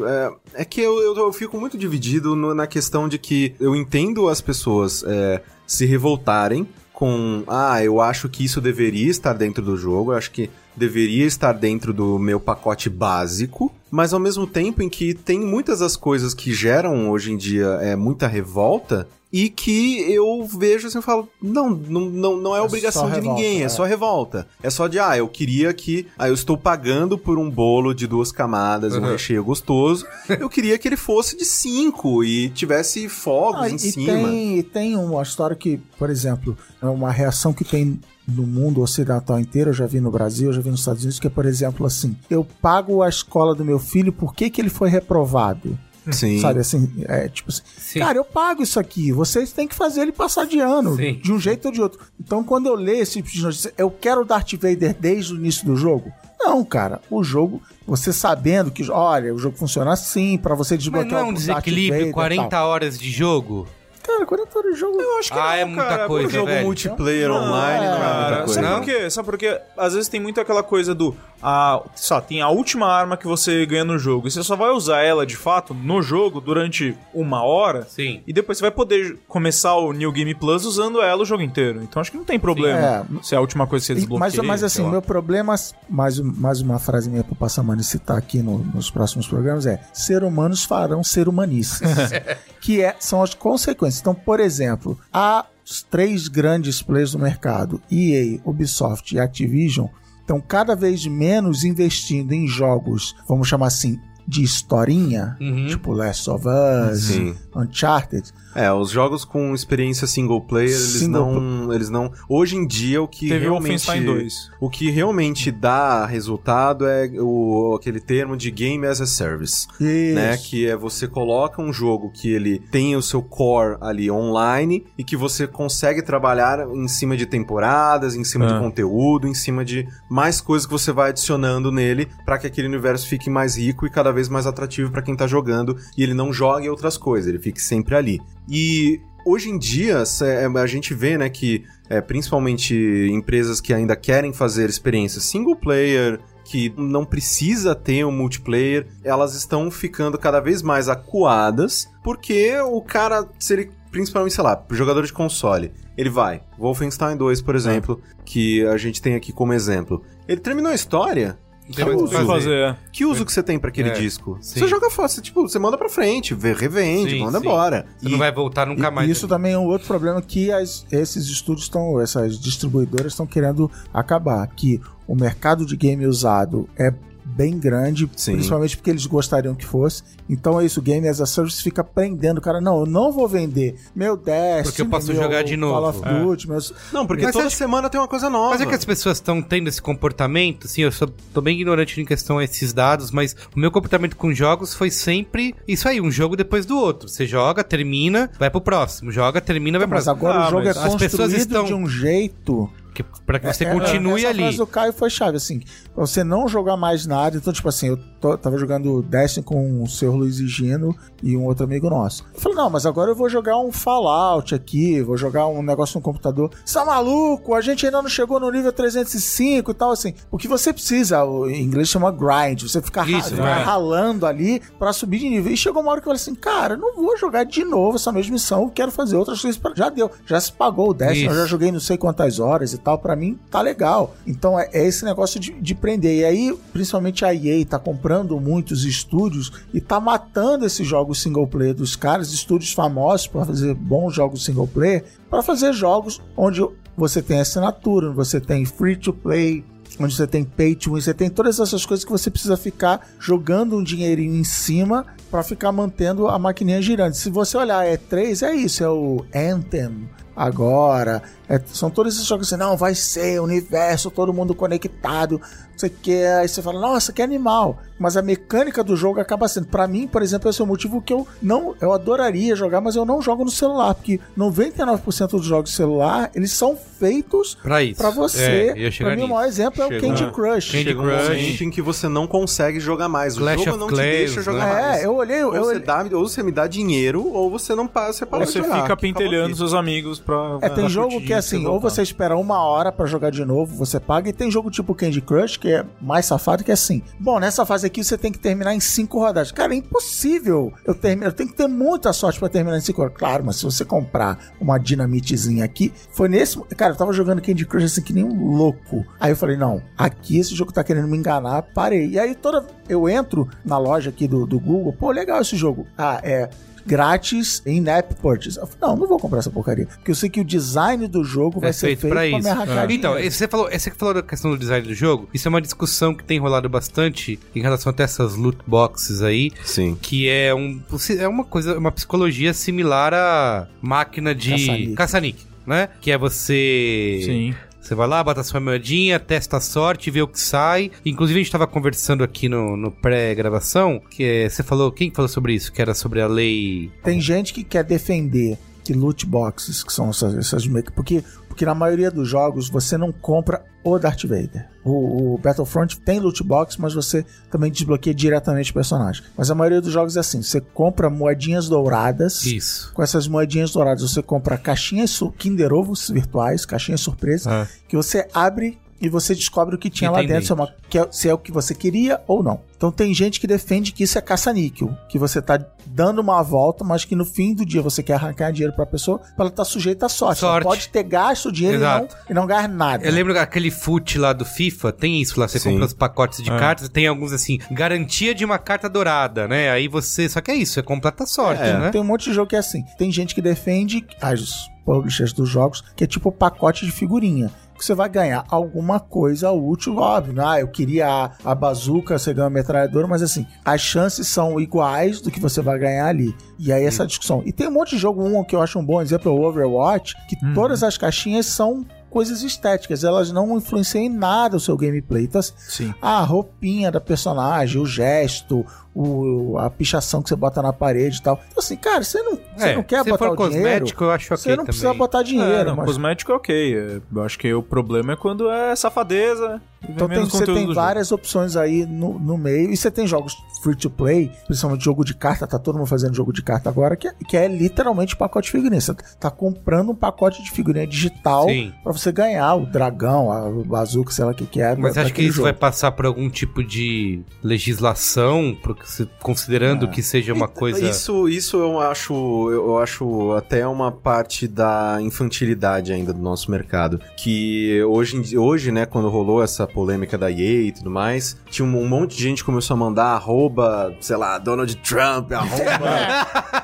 É, é que eu, eu, eu fico muito dividido no- na questão de que eu entendo as pessoas é, se revoltarem com. Ah, eu acho que isso deveria estar dentro do jogo, eu acho que deveria estar dentro do meu pacote básico. mas ao mesmo tempo em que tem muitas das coisas que geram hoje em dia é, muita revolta e que eu vejo assim, eu falo, não, não, não, não é, É obrigação de revolta, ninguém, é. é. só revolta. É só de, ah, eu queria que, ah, eu estou pagando por um bolo de duas camadas, um Uhum. recheio gostoso, (laughs) eu queria que ele fosse de cinco e tivesse fogos Ah, em e cima. tem, e tem uma história que, por exemplo, é uma reação que tem no mundo ocidental inteiro, eu já vi no Brasil, eu já vi nos Estados Unidos, que é, por exemplo, assim, eu pago a escola do meu filho, por que, que ele foi reprovado? Sim. Sabe assim, é tipo assim, Sim. cara, eu pago isso aqui, vocês têm que fazer ele passar de ano, Sim. de um jeito ou de outro. Então, quando eu leio esse tipo de notícia, eu quero o Darth Vader desde o início do jogo? Não, cara, o jogo, você sabendo que, olha, o jogo funciona assim, pra você Mas desbloquear não é um o Darth desequilíbrio, Vader e 40 tal. horas de jogo? Cara, 40 horas de jogo. Eu acho ah, é muita coisa, um jogo velho. multiplayer online não é muita Cara, coisa. sabe Não? por quê? Sabe por quê? Às vezes tem muito aquela coisa do. A, só, tem a última arma que você ganha no jogo. E você só vai usar ela de fato no jogo durante uma hora. Sim. E depois você vai poder começar o New Game Plus usando ela o jogo inteiro. Então acho que não tem problema É. se é a última coisa que você desbloqueia. Mas, mas assim, meu problema, mais, mais uma frase minha pro Passamani citar aqui no- nos próximos programas é: ser humanos farão ser humanices. (laughs) que é, são as consequências. Então, por exemplo, há os três grandes players do mercado, EA, Ubisoft e Activision, estão cada vez menos investindo em jogos, vamos chamar assim, de historinha, Uhum. tipo Last of Us, Sim. Uncharted. É, os jogos com experiência single player, eles Single não, eles não. Hoje em dia o que Teve o realmente Wolfenstein 2. o que realmente dá resultado é o aquele termo de game as a service, Isso. né, que é você coloca um jogo que ele tem o seu core ali online e que você consegue trabalhar em cima de temporadas, em cima É. de conteúdo, em cima de mais coisas que você vai adicionando nele pra que aquele universo fique mais rico e cada vez mais atrativo pra quem tá jogando e ele não jogue outras coisas, ele fique sempre ali. E hoje em dia cê- a gente vê, né, que é, principalmente empresas que ainda querem fazer experiências single player, que não precisa ter um multiplayer, elas estão ficando cada vez mais acuadas, porque o cara, se ele, principalmente, sei lá, jogador de console, ele vai, Wolfenstein 2, por exemplo, que a gente tem aqui como exemplo. Ele terminou a história, Não tem mais que Vai fazer. fazer. é. que uso que você tem pra aquele É, disco? sim. Você joga fora, você, tipo, você manda pra frente, vê- revende, Sim, manda sim. embora. Você E- não vai voltar nunca E- mais. Isso também é um outro problema que as- esses estúdios estão, essas distribuidoras estão querendo acabar, que o mercado de game usado é bem grande, Sim. principalmente porque eles gostariam que fosse. Então é isso, o Game as a Service fica prendendo o cara. Não, eu não vou vender meu Destiny, Porque eu posso meu jogar de Call novo. of É. Duty, meus... Não, porque Mas toda acho- semana tem uma coisa nova. Mas é que as pessoas estão tendo esse comportamento, assim, eu sou, tô bem ignorante em questão a esses dados, mas o meu comportamento com jogos foi sempre isso aí, um jogo depois do outro. Você joga, termina, vai pro próximo. Joga, termina, vai pro Mas próximo. agora Ah, o jogo é mas as pessoas construído estão- de um jeito Que, pra que você É, continue essa ali. frase do Caio foi chave, assim. Pra você não jogar mais nada. Então, tipo assim, eu tô- tava jogando Destiny com o seu Luiz e Gino e um outro amigo nosso. Eu falei, não, mas agora eu vou jogar um Fallout aqui, vou jogar um negócio no computador. Você tá maluco? A gente ainda não chegou no nível 305 e tal, assim. O que você precisa, o, em inglês chama grind, você ficar ra- Isso, ficar grind. ralando ali pra subir de nível. E chegou uma hora que eu falei assim, cara, não vou jogar de novo essa mesma missão, eu quero fazer outras coisas. pra- Já deu, já se pagou o Destiny, eu já joguei não sei quantas horas e tal, pra mim tá legal. Então é, é esse negócio de, de prender. E aí, principalmente a EA tá comprando muitos estúdios e tá matando esses jogos single player dos caras, estúdios famosos pra fazer bons jogos single player, pra fazer jogos onde você tem assinatura, você tem free to play, onde você tem pay to win, você tem todas essas coisas que você precisa ficar jogando um dinheirinho em cima pra ficar mantendo a maquininha girando. Se você olhar E3, é isso, é o Anthem agora, é- são todos esses jogos assim, não, vai ser universo, todo mundo conectado, não sei o que, aí você fala, nossa, que animal, mas a mecânica do jogo acaba sendo, pra mim, por exemplo, esse é o motivo que eu não, eu adoraria jogar, mas eu não jogo no celular, porque 99% dos jogos de celular, eles são feitos Pra isso. Pra você, É, eu pra mim o maior exemplo é o. Candy. Crush. Candy Chega um Crush. momento em que você não consegue jogar mais. O Clash jogo of não Clans, te deixa jogar né? mais. É, eu olhei, eu Ou você, olhei. dá, ou você me dá dinheiro, ou você não para, você para Ou você fica aqui. seus amigos pra. É, tem pra jogo curtir que é assim, ou você espera uma hora pra jogar de novo, você paga, e tem jogo tipo Candy Crush, que é mais safado, que é assim. Bom, nessa fase aqui você tem que terminar em cinco rodadas. Cara, é impossível eu terminar. Eu tenho que ter muita sorte pra terminar em cinco horas. Claro, mas se você comprar uma dinamitezinha aqui, foi nesse. Cara, eu tava jogando Candy Crush assim que nem um louco. Aí eu falei, não, aqui esse jogo tá querendo me enganar, parei. E aí toda. Eu entro na loja aqui do, do Google, pô, legal esse jogo. Ah, é grátis em app purchase. Eu falei, não, não vou comprar essa porcaria. Porque eu sei que o design do jogo vai É ser feito feito pra pra, isso. me arrancar Então, você falou, você que falou da questão do design do jogo, isso é uma discussão que tem rolado bastante em relação até essas loot boxes aí, Sim. que é um é uma coisa, uma psicologia similar à máquina de caça-níquel, né? Que é você Sim. Você vai lá, bota sua moedinha, testa a sorte, vê o que sai. Inclusive, a gente tava conversando aqui no, no pré-gravação, que é, você falou, quem falou sobre isso? Que era sobre a lei... Tem gente que quer defender que loot boxes, que são essas, essas porque porque na maioria dos jogos você não compra o Darth Vader. O, o Battlefront tem loot box, mas você também desbloqueia diretamente o personagem. Mas a maioria dos jogos é assim, você compra moedinhas douradas. Isso. Com essas moedinhas douradas, você compra caixinhas Kinder Ovos virtuais, caixinhas surpresa, Ah. que você abre e você descobre o que tinha lá dentro, se é, uma- que é- se é o que você queria ou não. Então tem gente que defende que isso é caça-níquel, que você tá dando uma volta, mas que no fim do dia você quer arrancar dinheiro pra pessoa, pra ela estar sujeita à sorte. Sorte. Ela pode ter gasto o dinheiro e não, e não ganhar nada. Eu lembro aquele foot lá do FIFA, tem isso lá, você Sim. compra os pacotes de É. cartas, tem alguns assim, garantia de uma carta dourada, né? Aí você, só que é isso, é completa sorte, É, né? Tem um monte de jogo que é assim. Tem gente que defende, as publishers dos jogos, que é tipo pacote de figurinha. Que você vai ganhar alguma coisa útil, óbvio. Ah, eu queria a, a bazuca, você ganha uma metralhadora, mas assim, as chances são iguais do que você vai ganhar ali. E aí essa discussão. E tem um monte de jogo, um que eu acho um bom exemplo, é o Overwatch, que todas as caixinhas são coisas estéticas, elas não influenciam em nada o seu gameplay. Então, assim, Sim. a roupinha da personagem, o gesto, o, a pichação que você bota na parede e tal. Então, assim, cara, você não, você É, não quer se botar for o dinheiro. cosmético, eu acho ok Você não precisa também. botar dinheiro, É, não, mas. cosmético é ok. Eu acho que o problema é quando é safadeza. Então tem, você tem do jogo. várias opções aí no, no meio. E você tem jogos free to play, principalmente jogo de carta, tá todo mundo fazendo jogo de carta agora, que, é- que é literalmente pacote de figurinha. Você tá comprando um pacote de figurinha digital pra você ganhar o dragão, a bazuca, sei lá o que, que é. Mas da- acho que daquele isso jogo. vai passar por algum tipo de legislação, porque se- considerando que seja uma coisa... Isso, isso eu acho, eu acho até uma parte da infantilidade ainda do nosso mercado. Que hoje, hoje, né, quando rolou essa polêmica da EA e tudo mais, tinha um, um monte de gente que começou a mandar arroba, sei lá, Donald Trump, (laughs) arroba,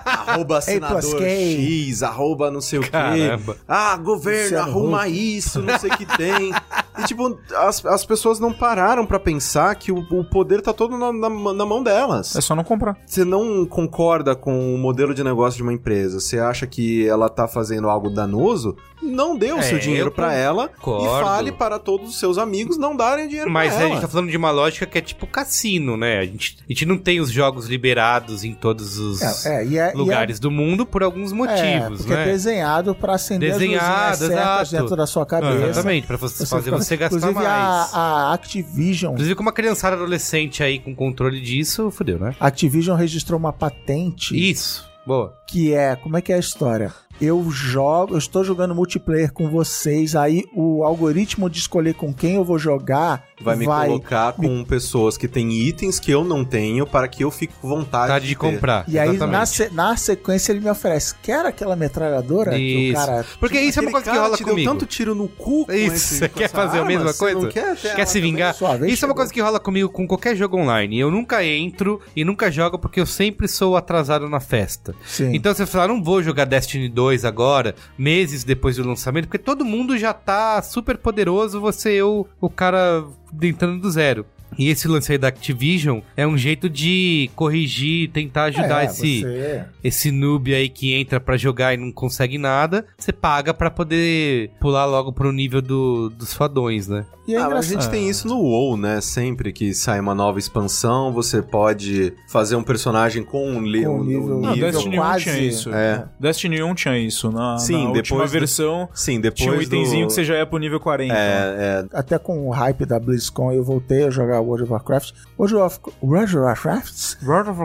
arroba senador. X, arroba não sei o quê. Caramba. Ah, governo, Luciano arruma isso, não sei o que (laughs) tem. E, tipo, as, as pessoas não pararam pra pensar que o, o poder tá todo na, na, na mão delas É só não comprar. você não concorda com o modelo de negócio de uma empresa, você acha que ela tá fazendo algo danoso, não dê o É, seu dinheiro pra ela concordo. e fale para todos os seus amigos não darem dinheiro Mas pra a ela. gente tá falando de uma lógica que é tipo cassino, né? A gente, a gente não tem os jogos liberados em todos os É, é, e é- e é- lugares do mundo por alguns É, motivos, porque né? é desenhado pra acender Desenhado, as luzinhas certas dentro da sua cabeça. Exatamente, pra você, fazer fica- você gastar Inclusive, mais. A, a Activision, Inclusive, com uma criançada adolescente aí com controle disso, fodeu, né? a Activision registrou uma patente Isso. Boa. que é, como é que é a história? Eu jogo, eu estou jogando multiplayer com vocês, aí o algoritmo de escolher com quem eu vou jogar Vai me colocar com pessoas que têm itens que eu não tenho para que eu fique com vontade Vontade de ter. comprar. E aí, Exatamente. na, se- na sequência, ele me oferece: quer aquela metralhadora? Que o Isso. cara. Porque isso é uma coisa que rola te comigo. deu tanto tiro no cu com Isso, esse- você com quer essa fazer a arma, mesma você coisa? não quer, Quer se vingar? Isso é uma chegou. coisa que rola comigo com qualquer jogo online. Eu nunca entro e nunca jogo porque eu sempre sou atrasado na festa. Sim. Então você fala, não vou jogar Destiny 2 agora, meses depois do lançamento, porque todo mundo já tá super poderoso, você eu, o cara entrando do zero. E esse lance aí da Activision é um jeito de corrigir, tentar ajudar É, esse, você- esse noob aí que entra pra jogar e não consegue nada. Você paga pra poder pular logo pro nível do, dos fadões, né? E é Ah, a gente tem isso no WoW, né? Sempre que sai uma nova expansão, você pode fazer um personagem com um, li- Com um- nível- Não, nível Destiny 1 quase- tinha isso. É. Destiny 1 tinha isso. Na, Sim, na depois última do- versão Sim, depois tinha um itemzinho do... que você já ia pro nível 40. É, é, Até com o hype da BlizzCon, eu voltei a jogar World of Warcraft. World of, World of Warcraft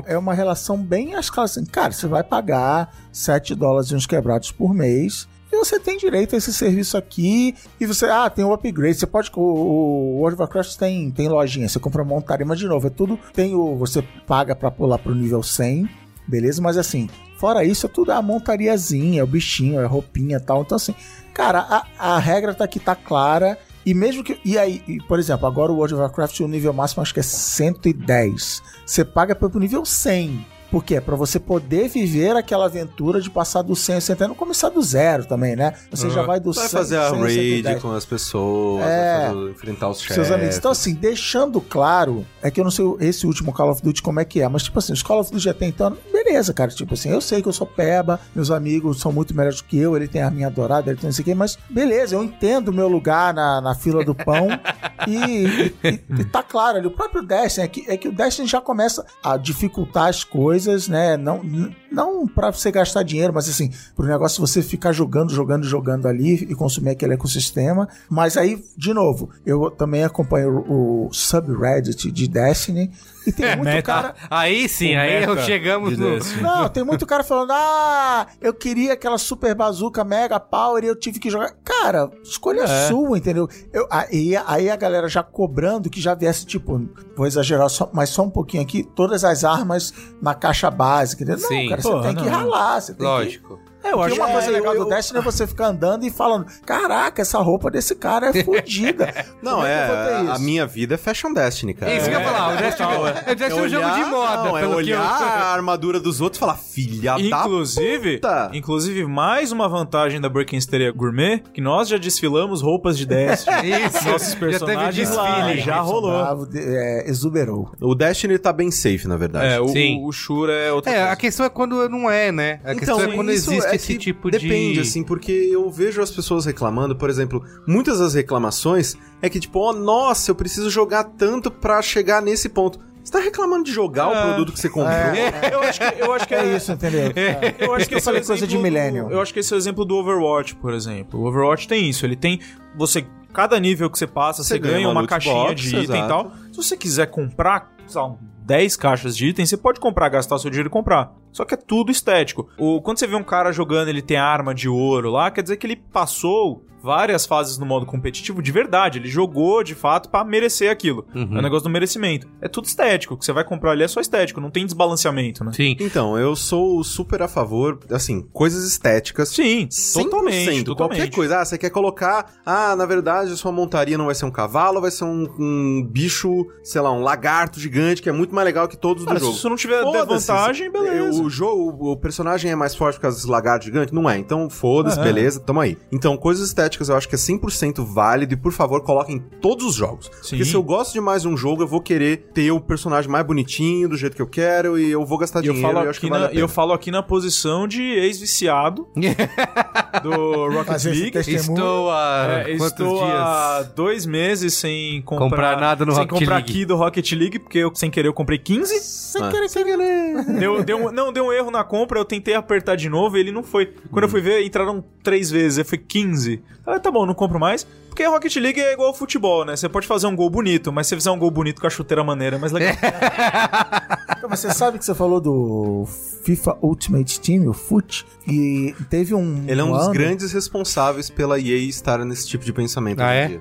é uma relação bem às escala assim. Cara, você vai pagar 7 dólares e uns quebrados por mês. e você tem direito a esse serviço aqui. E você, ah, tem o upgrade. Você pode. O, o World of Warcraft tem, tem lojinha. Você compra uma montaria, mas de novo, é tudo. Tem o. Você paga pra pular pro nível 100, beleza? Mas assim, fora isso, é tudo a montariazinha, é o bichinho, é a roupinha e tal. Então, assim, cara, a, a regra tá aqui, tá clara. E mesmo que. E aí, por exemplo, agora o World of Warcraft, o nível máximo acho que é 110. Você paga pro nível 100. Por quê? Pra você poder viver aquela aventura de passar do 100 ao 110, não começar do zero também, né? Você já vai do Vai 100 fazer a 100 ao raid 110. com as pessoas, É. vai fazer- enfrentar os chefes. seus amigos. Então, assim, deixando claro, é que eu não sei esse último Call of Duty como é que é, mas, tipo assim, os Call of Duty até então, beleza, cara. Tipo assim, eu sei que eu sou peba, meus amigos são muito melhores do que eu, ele tem a arminha dourada, ele tem não sei o quê, mas beleza, eu entendo o meu lugar na, na fila do pão (laughs) e, e- e tá claro ali. O próprio Destiny é que, é que o Destiny já começa a dificultar as coisas, né? Não, não pra você gastar dinheiro, mas assim, pro negócio você ficar jogando, jogando, jogando ali e consumir aquele ecossistema. Mas aí, de novo, eu também acompanho o, o subreddit de Destiny e tem muito Meta. cara. Aí sim, O aí meta chegamos no. Não, tem muito cara falando: ah, eu queria aquela super bazuca mega power e eu tive que jogar. Cara, escolha É. sua, entendeu? Eu, aí, aí a galera já cobrando que já viesse, tipo, vou exagerar, só, mas só um pouquinho aqui, todas as armas na caixa básica, entendeu? Sim. Não, cara, Porra, você tem que não. ralar, você tem que. É, eu acho uma que coisa é, legal eu- do Destiny é você ficar andando e falando: Caraca, essa roupa desse cara é (laughs) fodida. (laughs) Não, Como é, que eu vou ter a minha vida é Fashion Destiny, cara. Isso que eu ia falar, o Destiny é, o Destiny é um jogo de moda. Não, é olhar eu- (laughs) a armadura dos outros e falar, filha Inclusive, da puta. inclusive, mais uma vantagem da Birkensteria Gourmet, que nós já desfilamos roupas de Destiny. Isso, Nossos já teve personagens desfile. já rolou. É, exuberou. O Destiny tá bem safe, na verdade. É, o, Sim. o Shura é outra É, coisa. a questão é quando não é, né? A questão é quando isso existe é esse que tipo de. Depende, assim, porque eu vejo as pessoas reclamando, por exemplo, muitas das reclamações é que, tipo, oh, nossa, eu preciso jogar tanto pra chegar nesse ponto. Você tá reclamando de jogar É. o produto que você comprou? Eu acho que, eu acho que É isso, entendeu? É. Eu acho que Eu é falei coisa de millennium. Eu acho que esse é o exemplo do Overwatch, por exemplo. O Overwatch tem isso. Ele tem. Você. Cada nível que você passa, você, Você ganha ganha uma uma, caixinha box, de item exato. e tal. Se você quiser comprar, sei lá, 10 caixas de item, você pode comprar, gastar seu dinheiro e comprar. Só que é tudo estético. O, quando você vê um cara jogando, ele tem arma de ouro lá, quer dizer que ele passou várias fases no modo competitivo de verdade. Ele jogou de fato pra merecer aquilo. É o negócio do merecimento. É tudo estético. O que você vai comprar ali é só estético, não tem desbalanceamento, né? Sim. Então, eu sou super a favor, assim, coisas estéticas. Sim, 100%, totalmente, Qualquer totalmente. coisa. Ah, você quer colocar. Ah, na verdade, a sua montaria não vai ser um cavalo, vai ser um, um bicho, sei lá, um lagarto gigante, que é muito mais legal que todos Cara, do jogo. se isso não tiver vantagem, beleza. O jogo, o personagem é mais forte por causa dos lagartos gigantes? Não é. Então, foda-se, É. beleza, tamo aí. Então, coisas estéticas eu acho que é 100% válido e, por favor, coloquem em todos os jogos. Sim. Porque se eu gosto de mais um jogo, eu vou querer ter o personagem mais bonitinho, do jeito que eu quero, e eu vou gastar E eu dinheiro falo, e eu acho que vale na, pena. eu falo aqui na posição de ex-viciado (laughs) do Rocket Fazer League. Estou há É, estou dias? há dois meses sem comprar, Comprar nada no sem Rocket comprar League. aqui do Rocket League, porque eu, sem querer, eu comprei 15. Sem Ah. querer, sem querer. Deu, deu um- não, deu um erro na compra, eu tentei apertar de novo e ele não foi. Quando eu fui ver, entraram três vezes, eu fui 15. Ah, tá bom, não compro mais. Porque Rocket League é igual ao futebol, né? Você pode fazer um gol bonito, mas se você fizer um gol bonito com a chuteira maneira, é mais legal. (laughs) Então, mas você sabe que você falou do FIFA Ultimate Team, o FUT, e teve um. Ele é um dos ano- grandes responsáveis pela EA estar nesse tipo de pensamento Ah, é?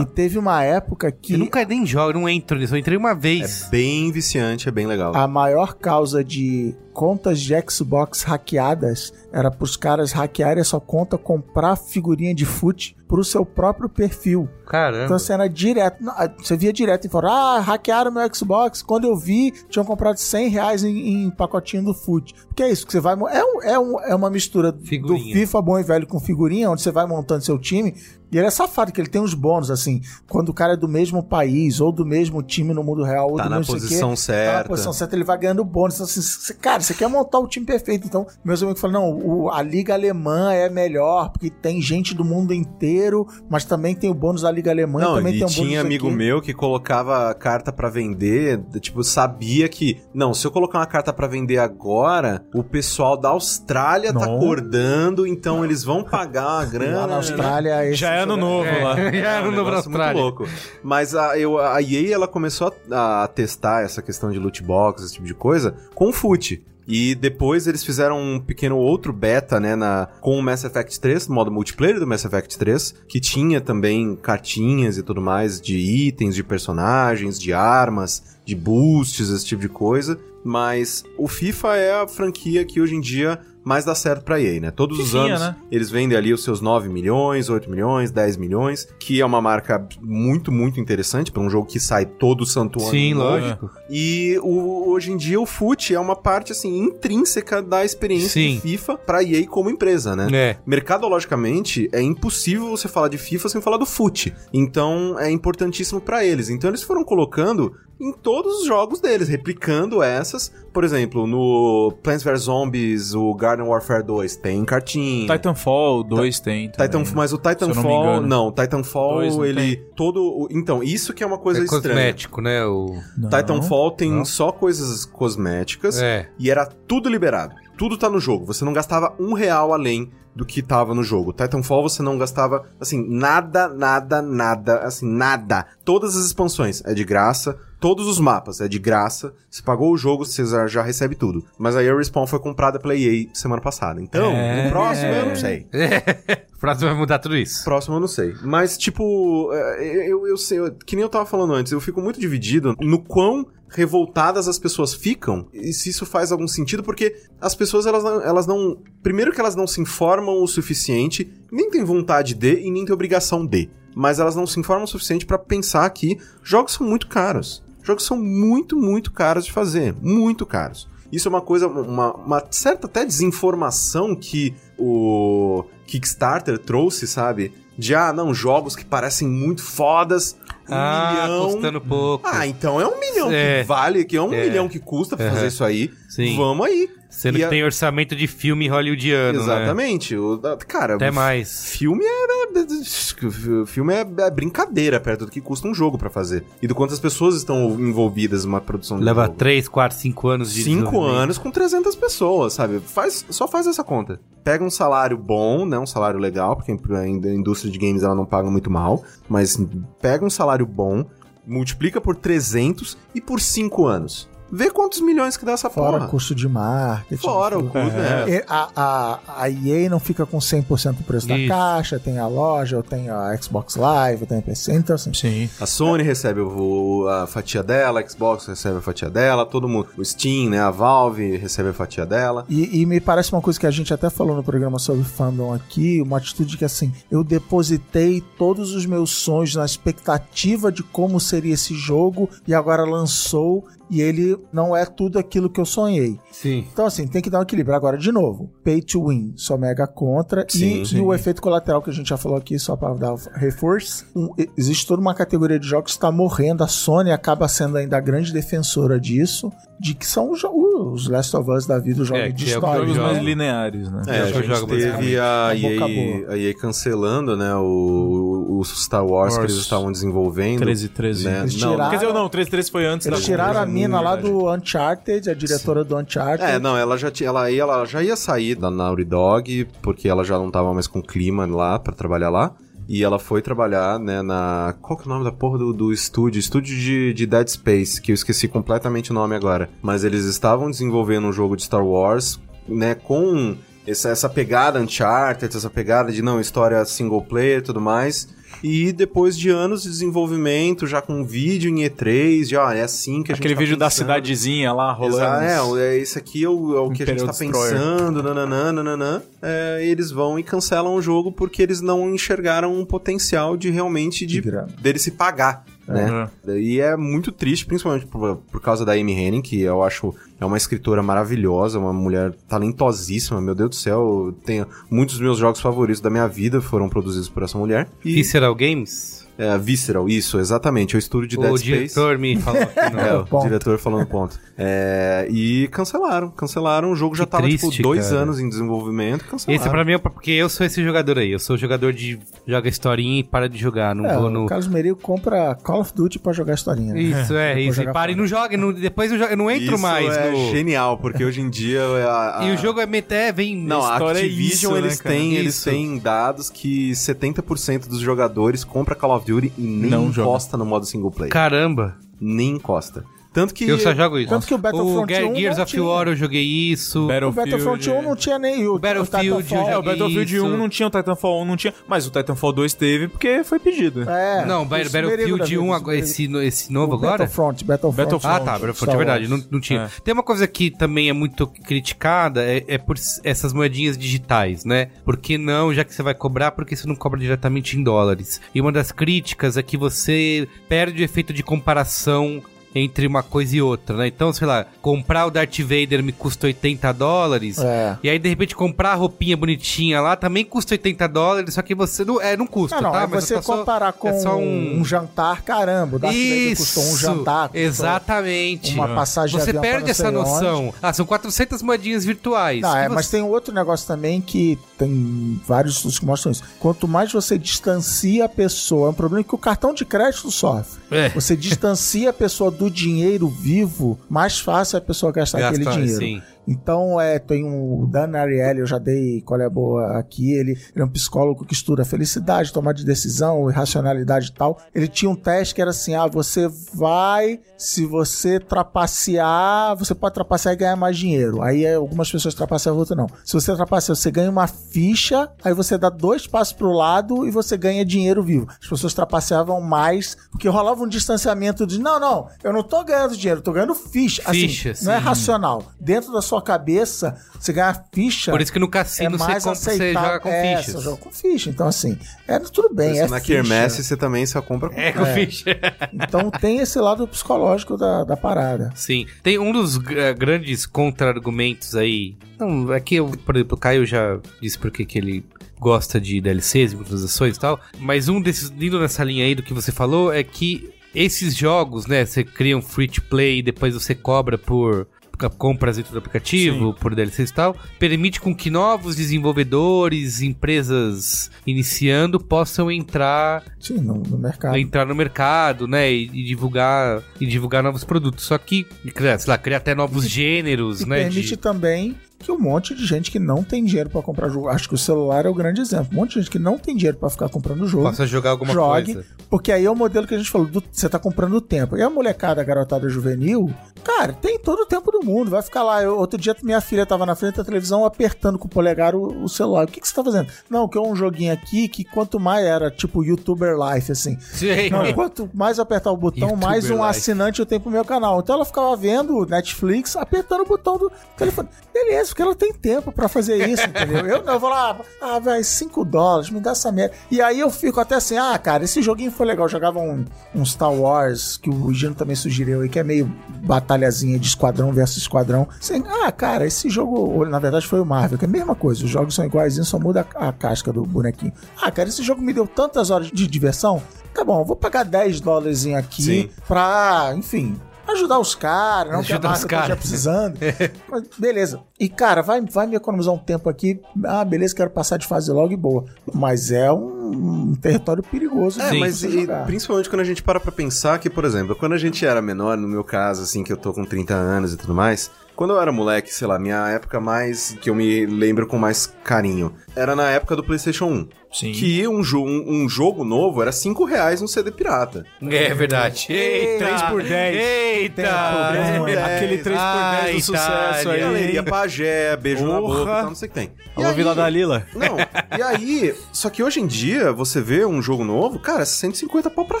E teve uma época que Eu nunca nem jogo, não entro nisso. Eu entrei uma vez. É bem viciante, é bem legal. a maior causa de contas de Xbox hackeadas era pros caras hackearem a sua conta, comprar figurinha de FUT pro seu próprio perfil. Caramba. Então você era direto. não, Você via direto e falou: Ah, hackearam meu Xbox. Quando eu vi, tinham comprado 100 reais em, em pacotinho do FUT. Porque é isso que você vai. É, um- é, um- é uma mistura do Figurinha. FIFA bom e velho com figurinha, onde você vai montando seu time. E ele é safado, que ele tem uns bônus, assim. Quando o cara é do mesmo país ou do mesmo time no mundo real, ou Tá do na mesmo não sei o quê, posição Tá na certa. posição certa, ele vai ganhando bônus. Então, assim, cê- cara, você quer montar o time perfeito. Então, meus amigos falam: não, o- a Liga Alemã é melhor, porque tem gente do mundo inteiro, mas também tem o bônus da Liga Alemã e Não, também e tem um bônus tinha não amigo o quê. meu que colocava carta pra vender, tipo, sabia que, não, se eu colocar uma carta pra vender agora, o pessoal da Austrália tá Não. acordando, então eles vão pagar a grana. (laughs) Lá na Austrália, esse Já é ano novo lá. Já era É um no negócio muito Austrália. louco. Mas a, eu, a EA, ela começou a, a testar essa questão de loot box, esse tipo de coisa, com o FUT. E depois eles fizeram um pequeno outro beta, né, na, com o Mass Effect 3, no modo multiplayer do Mass Effect 3, que tinha também cartinhas e tudo mais de itens, de personagens, de armas, de boosts, esse tipo de coisa. Mas o FIFA é a franquia que hoje em dia mais dá certo pra EA, né? Todos os anos né? eles vendem ali os seus 9 milhões, 8 milhões, 10 milhões, que é uma marca muito, muito interessante pra um jogo que sai todo santo ano. Sim, lógico. E o- hoje em dia o FUT é uma parte assim intrínseca da experiência Sim. de FIFA pra EA como empresa, né? É. Mercadologicamente, é impossível você falar de FIFA sem falar do FUT. Então, é importantíssimo pra eles. Então, eles foram colocando em todos os jogos deles, replicando essas. Por exemplo, no Plants vs Zombies, o Garden Warfare 2 tem cartinha. Titanfall 2 tem. também. Titan, mas o se eu não me Titanfall, não, Titanfall, não ele todo, o- então, isso que é uma coisa é estranha. cosmético, né? O... Não. Titanfall tem Não. só coisas cosméticas É. e era tudo liberado. Tudo tá no jogo. Você não gastava um real além do que tava no jogo. Titanfall você não gastava, assim, nada, nada, nada, assim, nada. Todas as expansões é de graça. Todos os mapas é de graça. Você pagou o jogo, você já, já recebe tudo. Mas aí a Respawn foi comprada pela EA semana passada. Então, É. no próximo eu não sei. (laughs) O próximo vai mudar tudo isso. Próximo eu não sei. Mas, tipo, é, eu, eu sei, eu- que nem eu tava falando antes, eu fico muito dividido no quão revoltadas as pessoas ficam e se isso faz algum sentido, porque as pessoas, elas não, elas não. Primeiro que elas não se informam o suficiente, nem têm vontade de e nem têm obrigação de. Mas elas não se informam o suficiente pra pensar que jogos são muito caros. Jogos são muito, muito caros de fazer. Muito caros. Isso é uma coisa, uma, uma certa até desinformação que o Kickstarter trouxe, sabe? De, ah, não, jogos que parecem muito fodas. Um ah, milhão. custando pouco. Ah, então é um milhão É. que vale, que é um É. milhão que custa pra fazer isso aí. Sim. Vamos aí. Sendo E que a- tem orçamento de filme hollywoodiano, né? Exatamente. O, da- cara, Até o mais. Filme é, é- filme é, é brincadeira perto do que custa um jogo pra fazer. E do quanto as pessoas estão envolvidas numa produção de Leva jogo. 3, 4, 5 anos de Cinco desenvolvimento. anos com 300 pessoas, sabe? Faz, só faz essa conta. Pega um salário bom, né? Um salário legal, porque a indústria de games ela não paga muito mal. Mas pega um salário bom, multiplica por 300 e por 5 anos. Vê quantos milhões que dá essa Fora porra. custo de marketing. Fora o custo, né? E A, a, a EA não fica com 100% do preço da Isso. caixa, tem a loja, tem a Xbox Live, tem a PC, então assim, Sim. A Sony recebe o- a fatia dela, a Xbox recebe a fatia dela, todo mundo. O Steam, né? A Valve recebe a fatia dela. E, e me parece uma coisa que a gente até falou no programa sobre fandom aqui, uma atitude que assim, eu depositei todos os meus sonhos na expectativa de como seria esse jogo e agora lançou e ele não é tudo aquilo que eu sonhei. Sim. Então assim, tem que dar um equilíbrio. Agora, de novo, pay to win, sou mega contra Sim, e, sim. e o efeito colateral que a gente já falou aqui, só para dar reforço, um- existe toda uma categoria de jogos que está morrendo, a Sony acaba sendo ainda a grande defensora disso, de que são os, os Last of Us da vida, os jogos É, de que é história. Jogos jogo. mais né? lineares, né? É, a É, eu gente jogo teve a Acabou, EA, a EA cancelando, né, o, o Star Wars que Wars. eles estavam desenvolvendo. 13 13. Né? Eles Não, tiraram- Quer dizer, não, 13 13 foi antes Eles da tiraram a mina na lá verdade. do Uncharted, a diretora do Uncharted. É, não, ela já tinha, ela, ela já ia sair da Naughty Dog, porque ela já não tava mais com clima lá pra trabalhar lá. E ela foi trabalhar, né, na. Qual que é o nome da porra do, do estúdio? Estúdio de, de Dead Space, que eu esqueci completamente o nome agora. Mas eles estavam desenvolvendo um jogo de Star Wars, né, com essa, essa pegada Uncharted, essa pegada de não, história single player e tudo mais. E depois de anos de desenvolvimento, já com vídeo em E3, já é assim que a gente Aquele tá vídeo da pensando. cidadezinha lá rolando. Exato, é, é, esse aqui é o, é o que a gente Imperial tá Destroyer. pensando, nananã, nananã. É, eles vão e cancelam o jogo porque eles não enxergaram um potencial de realmente de, dele se pagar. Né? E é muito triste, principalmente por, por causa da Amy Henning, que eu acho é uma escritora maravilhosa, uma mulher talentosíssima, meu Deus do céu. Tenho, muitos dos meus jogos favoritos da minha vida foram produzidos por essa mulher. E Visceral Games? É, Visceral, isso, exatamente, é o estúdio de Dead o Space. diretor me falou aqui no... (laughs) É, o Ponto. diretor falando ponto. É, e cancelaram, cancelaram. O jogo já Que tava, triste, tipo, dois cara. anos em desenvolvimento, cancelaram. Esse pra mim é porque eu sou esse jogador aí. Eu sou o jogador de joga historinha e para de jogar. Não É, vou o no. Carlos Merigo compra Call of Duty pra jogar historinha. né? Isso, é, Depois isso. E para e não joga. não- Depois eu, jo- eu não entro Isso mais é no. genial, porque hoje em dia... A, a- (laughs) E o jogo é meté, vem. Não, a história é Activision, isso, né, eles, cara? têm, eles têm dados que 70% dos jogadores compra Call of Duty e nem Não joga. encosta no modo single player. Caramba. Nem encosta. Tanto que. Eu só jogo isso. Tanto que o Battlefront Ge- 1 Gears of. War eu joguei isso. O Battlefront 1 não tinha nem o, O Battlefield, o Titanfall. É, o Battlefield Isso. 1 não tinha, o Titanfall 1 não tinha, mas o Titanfall 2 teve porque foi pedido. É, não, Battlefield vida, 1, os agora, perigo. esse, esse novo O agora? Battlefront, Battlefront. Battlefront. Ah, tá, Battlefront, é verdade, não, não tinha. É. Tem uma coisa que também é muito criticada, é, é por essas moedinhas digitais, né? Por que não, já que você vai cobrar, porque você não cobra diretamente em dólares? E uma das críticas é que você perde o efeito de comparação entre uma coisa e outra, né? Então, sei lá, comprar o Darth Vader me custa 80 dólares, É. e aí de repente comprar a roupinha bonitinha lá também custa 80 dólares, só que você não, é, não custa, Não, não, tá? é você é só- comparar com é só um... jantar, caramba, o Darth Vader isso, custou um jantar. custou exatamente. Uma passagem Você perde essa sei onde. noção. Ah, são 400 moedinhas virtuais. Não, é, você- mas tem outro negócio também que tem vários estudos que mostram isso. Quanto mais você distancia a pessoa, é um problema que o cartão de crédito sofre. É. Você distancia a pessoa do dinheiro vivo, mais fácil a pessoa gastar Gastar, aquele dinheiro. sim. Então, é, tem o Dan Ariely, eu já dei qual é a boa aqui, ele, ele é um psicólogo que estuda felicidade, tomar de decisão, irracionalidade e tal. Ele tinha um teste que era assim, ah, você vai, se você trapacear, você pode trapacear e ganhar mais dinheiro. Aí é, algumas pessoas trapaceavam, outras não. Se você trapacear, você ganha uma ficha, aí você dá dois passos pro lado e você ganha dinheiro vivo. As pessoas trapaceavam mais, porque rolava um distanciamento de, não, não, eu não tô ganhando dinheiro, eu tô ganhando ficha. Assim, Ficha, não é racional. Dentro da sua cabeça, você ganhar ficha. Por isso que no é cassino você, mais compra, você aceitável. joga com é, fichas. Você joga com ficha. Então, assim, é tudo bem. isso É que na ficha. Quermesse você também só compra com É, com ficha. Então tem esse lado psicológico da, da parada. Sim. Tem um dos eh, grandes contra-argumentos aí. Não, aqui, eu, por exemplo, o Caio já disse por que que ele gosta de DLCs e ações e tal. Mas um desses, indo nessa linha aí do que você falou, é que esses jogos, né? Você cria um free to play e depois você cobra por compras dentro do aplicativo, por DLCs e tal, permite com que novos desenvolvedores, empresas iniciando possam entrar Sim, no, no mercado. entrar no mercado, né, e, e divulgar e divulgar novos produtos. Só que, sei lá, criar até novos gêneros, E né? permite de- também que um monte de gente que não tem dinheiro pra comprar jogo. Acho que o celular é o grande exemplo. Um monte de gente que não tem dinheiro pra ficar comprando jogo. possa jogar alguma jogue, coisa. porque aí é o modelo que a gente falou, do- você tá comprando tempo. E a molecada, a garotada juvenil, cara, tem todo o tempo do mundo, vai ficar lá. Eu- outro dia minha filha tava na frente da televisão apertando com o polegar o, o celular. O que, que você tá fazendo? Não, que é um joguinho aqui que quanto mais era tipo YouTuber Life, assim. Sim. Não, quanto mais apertar o botão, YouTuber mais um Life. assinante eu tenho pro meu canal. Então ela ficava vendo Netflix, apertando o botão do telefone. Beleza, porque ela tem tempo pra fazer isso, entendeu? Eu não, eu vou lá, ah, vai, 5 dólares, me dá essa merda. E aí eu fico até assim, ah, cara, esse joguinho foi legal. Eu jogava um, um Star Wars, que o Gino também sugeriu aí, que é meio batalhazinha de esquadrão versus esquadrão. Assim, ah, cara, esse jogo, na verdade foi o Marvel, que é a mesma coisa. Os jogos são iguaizinhos, só muda a, a casca do bonequinho. Ah, cara, esse jogo me deu tantas horas de diversão. Tá bom, vou pagar 10 dólares aqui Sim. pra, enfim, ajudar os caras, não que a Ajudar os marca caras. esteja precisando. (laughs) Mas beleza. E, cara, vai, vai me economizar um tempo aqui. Ah, beleza, quero passar de fase logo e boa. Mas é um, um território perigoso. É, mas e, principalmente quando a gente para pra pensar que, por exemplo, quando a gente era menor, no meu caso, assim, que eu tô com 30 anos e tudo mais, quando eu era moleque, sei lá, minha época mais, que eu me lembro com mais carinho, era na época do PlayStation 1. Sim. Que um, jo um, um jogo novo era 5 reais no CD pirata. É verdade. Eita! 3 por 10. Eita! É. Aquele 3 por 10 Ai, do sucesso aí. Galeria Pajé, beijo na Porra. boca, tal, não sei o que tem. Alô, aí- Vila da Lila. Não, e aí, só que hoje em dia, você vê um jogo novo, cara, 150 pau pra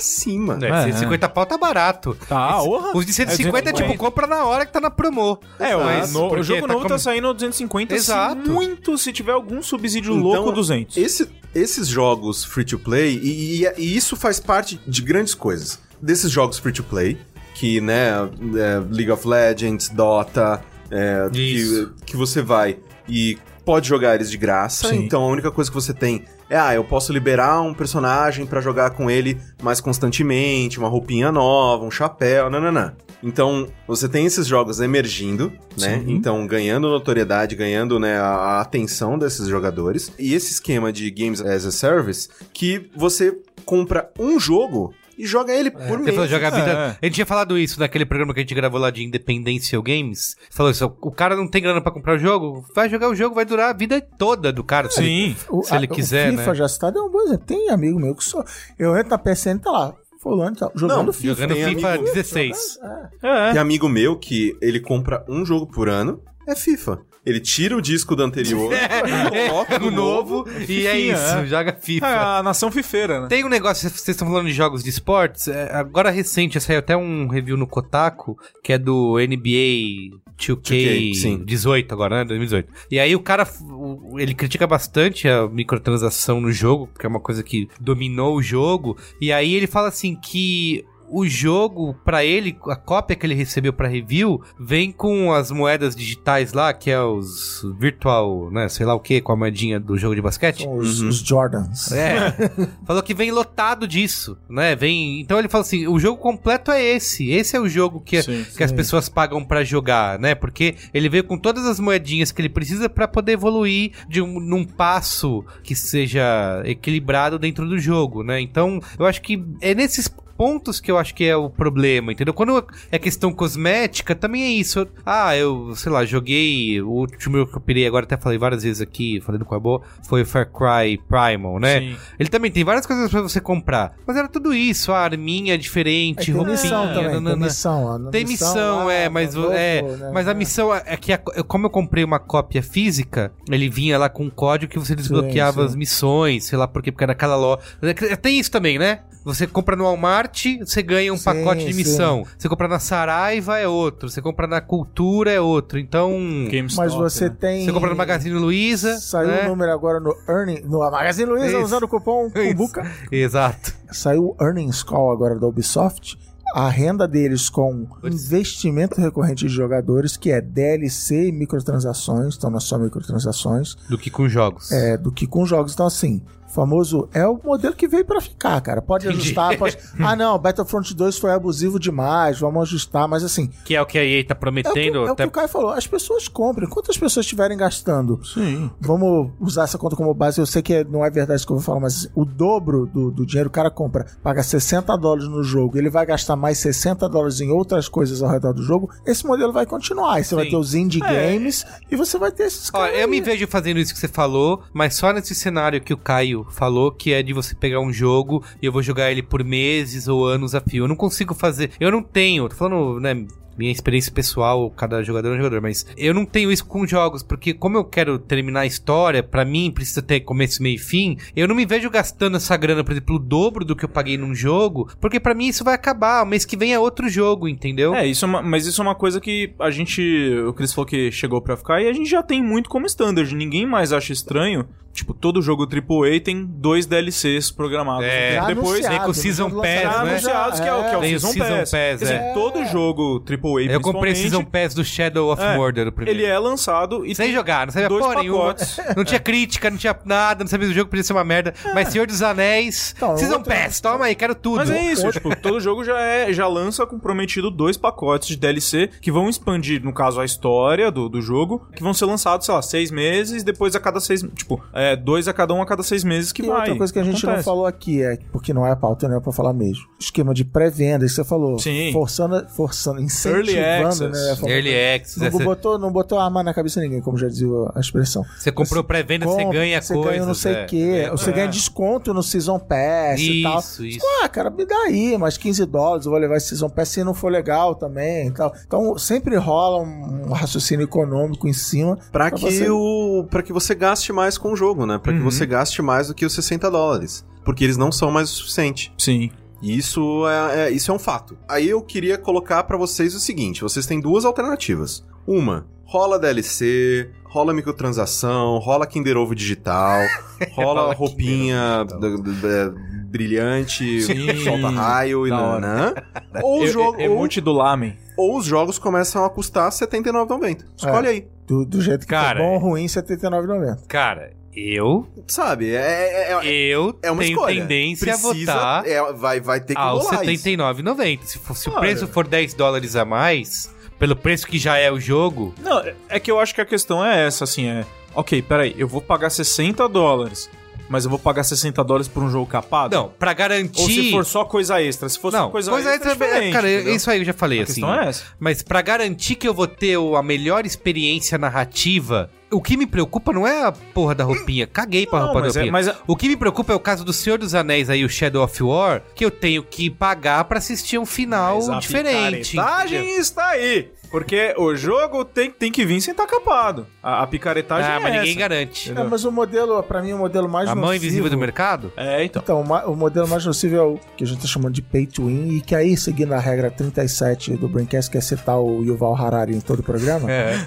cima. É, 150 pau tá barato. Tá, orra. Os de 150 é, tipo, 250. compra na hora que tá na promo. É, Mas o, no- porque o jogo tá novo com- tá saindo 250, Exato. se muito, se tiver algum subsídio Então, louco, 200. Esse- esses jogos free to play, e, e- e isso faz parte de grandes coisas. Desses jogos free to play, que, né, é, League of Legends, Dota, é, que, que você vai e pode jogar eles de graça, Sim. então a única coisa que você tem é, ah, eu posso liberar um personagem pra jogar com ele mais constantemente, uma roupinha nova, um chapéu, nananã. Então, você tem esses jogos emergindo, né? Sim. Então, ganhando notoriedade, ganhando né, a, atenção desses jogadores. E esse esquema de Games as a Service, que você compra um jogo e joga ele por Você mês. falou jogar a vida. É. A gente tinha falado isso naquele programa que a gente gravou lá de Independência Games. Falou isso: o cara não tem grana pra comprar o jogo, vai jogar o jogo, vai durar a vida toda do cara. se ele- Sim. O, se ele a- quiser, o FIFA né? já citado é um bom exemplo. Tem amigo meu que só. Eu entro na PSN e tá lá. Fulano e tal. Jogando Não, FIFA. Jogando Tem FIFA amigo- 16. É. Tem amigo meu que ele compra um jogo por ano, é FIFA. Ele tira o disco do anterior, (laughs) coloca É, no o novo e é isso, é. joga É FIFA. a nação fifeira, né? Tem um negócio, vocês estão falando de jogos de esportes, é, agora recente, saiu até um review no Kotaku, que é do NBA 2K, 2K, sim. 18 agora, né, 2018. E aí o cara, o- ele critica bastante a microtransação no jogo, que é uma coisa que dominou o jogo, e aí ele fala assim que o jogo, pra ele, a cópia que ele recebeu pra review, vem com as moedas digitais lá, que é os virtual, né, sei lá o que, com a moedinha do jogo de basquete. São os, os Jordans. É. (laughs) falou que vem lotado disso, né? Vem. Então ele falou assim: o jogo completo é esse. Esse é o jogo que, Sim, que as pessoas pagam pra jogar, né? Porque ele veio com todas as moedinhas que ele precisa pra poder evoluir de um, num passo que seja equilibrado dentro do jogo, né? Então eu acho que é nesses pontos que eu acho que é o problema, entendeu? Quando é questão cosmética, também é isso. Ah, eu, sei lá, joguei. O último que eu pirei agora, até falei várias vezes aqui, falando com a boa, foi o Far Cry Primal, né? Sim. Ele também tem várias coisas pra você comprar. Mas era tudo isso, a arminha é diferente, É, tem roupinha, missão também, tem nanana. missão. a Tem missão, lá, é, mas, o- novo, é, né? mas a missão é é que, a- como eu comprei uma cópia física, ele vinha lá com um código que você desbloqueava sim. as missões, sei lá por quê, porque era aquela loja. Tem isso também, né? Você compra no Walmart, você ganha um Sim, pacote de sim. missão. Você compra na Saraiva é outro. Você compra na Cultura é outro. Então. GameStop, Mas você né? tem. Você compra no Magazine Luiza. Saiu né? o número agora no Earning. No Magazine Luiza, Isso. usando o cupom. (laughs) Kumbuka. Exato. Saiu o Earnings Call agora da Ubisoft. A renda deles com investimento recorrente de jogadores, que é DLC e microtransações, então não é só microtransações, Do que com jogos. é, do que com jogos. Então, assim, o famoso é o modelo que veio pra ficar, cara. Pode Entendi. ajustar, pode. (laughs) Ah, não, Battlefront 2 foi abusivo demais, vamos ajustar, mas assim, Que é o que a EA tá é o que, prometendo. é o que até o Caio falou. As pessoas comprem. Quantas pessoas estiverem gastando? Sim. Vamos usar essa conta como base. Eu sei que não é verdade isso que eu vou falar, mas o dobro do, do dinheiro o cara compra, paga 60 dólares no jogo, ele vai gastar mais 60 dólares em outras coisas ao redor do jogo. Esse modelo vai continuar. Você vai Sim. ter os indie É. games e você vai ter esses Ó, caras. eu me vejo fazendo isso que você falou, mas só nesse cenário que o Caio falou, que é de você pegar um jogo e eu vou jogar ele por meses ou anos a fio. Eu não consigo fazer. Eu não tenho, tô falando, né? Minha experiência pessoal, cada jogador é um jogador, mas eu não tenho isso com jogos, porque como eu quero terminar a história, pra mim precisa ter começo, meio e fim, eu não me vejo gastando essa grana, por exemplo, o dobro do que eu paguei num jogo, porque pra mim isso vai acabar, mês que vem é outro jogo, entendeu? É, isso é uma, mas isso é uma coisa que a gente. O Chris falou que chegou pra ficar e a gente já tem muito como standard. Ninguém mais acha estranho. Tipo, todo jogo AAA tem dois DLCs programados. É. Um tempo Já depois. anunciado, vem com o Season jogo Pass, né? anunciados que é, o- que é o Tem o Season, Season Pass. Pass, dizer, é. todo jogo AAA, eu comprei Season Pass do Shadow of É, Mordor, o primeiro. Ele é lançado e Sem jogar, não sabia dois porra nenhuma. pacotes. (laughs) Não tinha crítica, não tinha nada, não sabia se o jogo podia ser uma merda. Mas Senhor dos Anéis, Então, Season outra- Pass, toma aí, quero tudo. Mas é isso, tipo, todo jogo já é já lança com prometido dois pacotes de DLC que vão expandir, no caso, a história do, do jogo, que vão ser lançados, sei lá, seis meses, depois a cada seis, tipo, é, dois a cada um a cada seis meses que E vai. outra coisa que a gente não Acontece. falou aqui é, porque não é a pauta, não é pra falar mesmo. Esquema de pré-venda, isso você falou. Sim. Forçando, forçando, Early incentivando, access. né? Early Access, Não essa- botou, não botou arma na cabeça de ninguém, como já dizia a expressão. você comprou pré-venda, você ganha você coisas. ganha não sei o é. quê. É. Você ganha desconto no Season Pass e tal. Isso, isso. Ah, cara, me dá aí, mais 15 dólares, eu vou levar esse Season Pass se não for legal também e tal. Então, sempre rola um raciocínio econômico em cima. Pra Pra que, você- o, pra que você gaste mais com o jogo, né? Pra que você gaste mais do que os 60 dólares. Porque eles não são mais o suficiente. Sim. E isso é, é- isso é um fato. Aí eu queria colocar pra vocês o seguinte: vocês têm duas alternativas. Uma, rola DLC, rola microtransação, rola Kinder Ovo digital, (laughs) rola Rola roupinha da- brilhante, Sim. solta raio e nanã. (laughs) Ou, o jogo, e- ou, Emote do Lamen. ou os jogos começam a custar R$ 79,90. Escolhe aí. Do, do jeito que Cara, for bom ou ruim, R$ 79,90. Cara, eu, Sabe? É, é, é- eu é uma tenho escolha. tendência Precisa, a votar é, vai, vai ter que aos rolar isso. 79,90. Se, for- se o preço for 10 dólares a mais, pelo preço que já é o jogo, Não, é- é que eu acho que a questão é essa, assim, é... Ok, peraí, eu vou pagar 60 dólares, mas eu vou pagar 60 dólares por um jogo capado? não, pra garantir... Ou se for só coisa extra. Se fosse não, só coisa, coisa extra, extra, é diferente, cara, entendeu? isso aí eu já falei, A assim. questão é essa. Mas pra garantir que eu vou ter a melhor experiência narrativa o que me preocupa não é a porra da roupinha. Caguei pra Não, roupa da mas é- roupinha. mas é- O que me preocupa é o caso do Senhor dos Anéis aí, o Shadow of War, que eu tenho que pagar pra assistir um final Mas a diferente. picaretagem entendeu? está aí. Porque o jogo tem, tem que vir sem estar capado. A, a picaretagem Ah, é mas ninguém essa. garante. É, mas o modelo, pra mim, o modelo mais A mão nocivo- invisível do mercado? É, então. Então, o o modelo mais nocivo é o que a gente tá chamando de pay to win, e que aí, seguindo a regra 37 do Braincast, que é citar o Yuval Harari em todo o programa, É.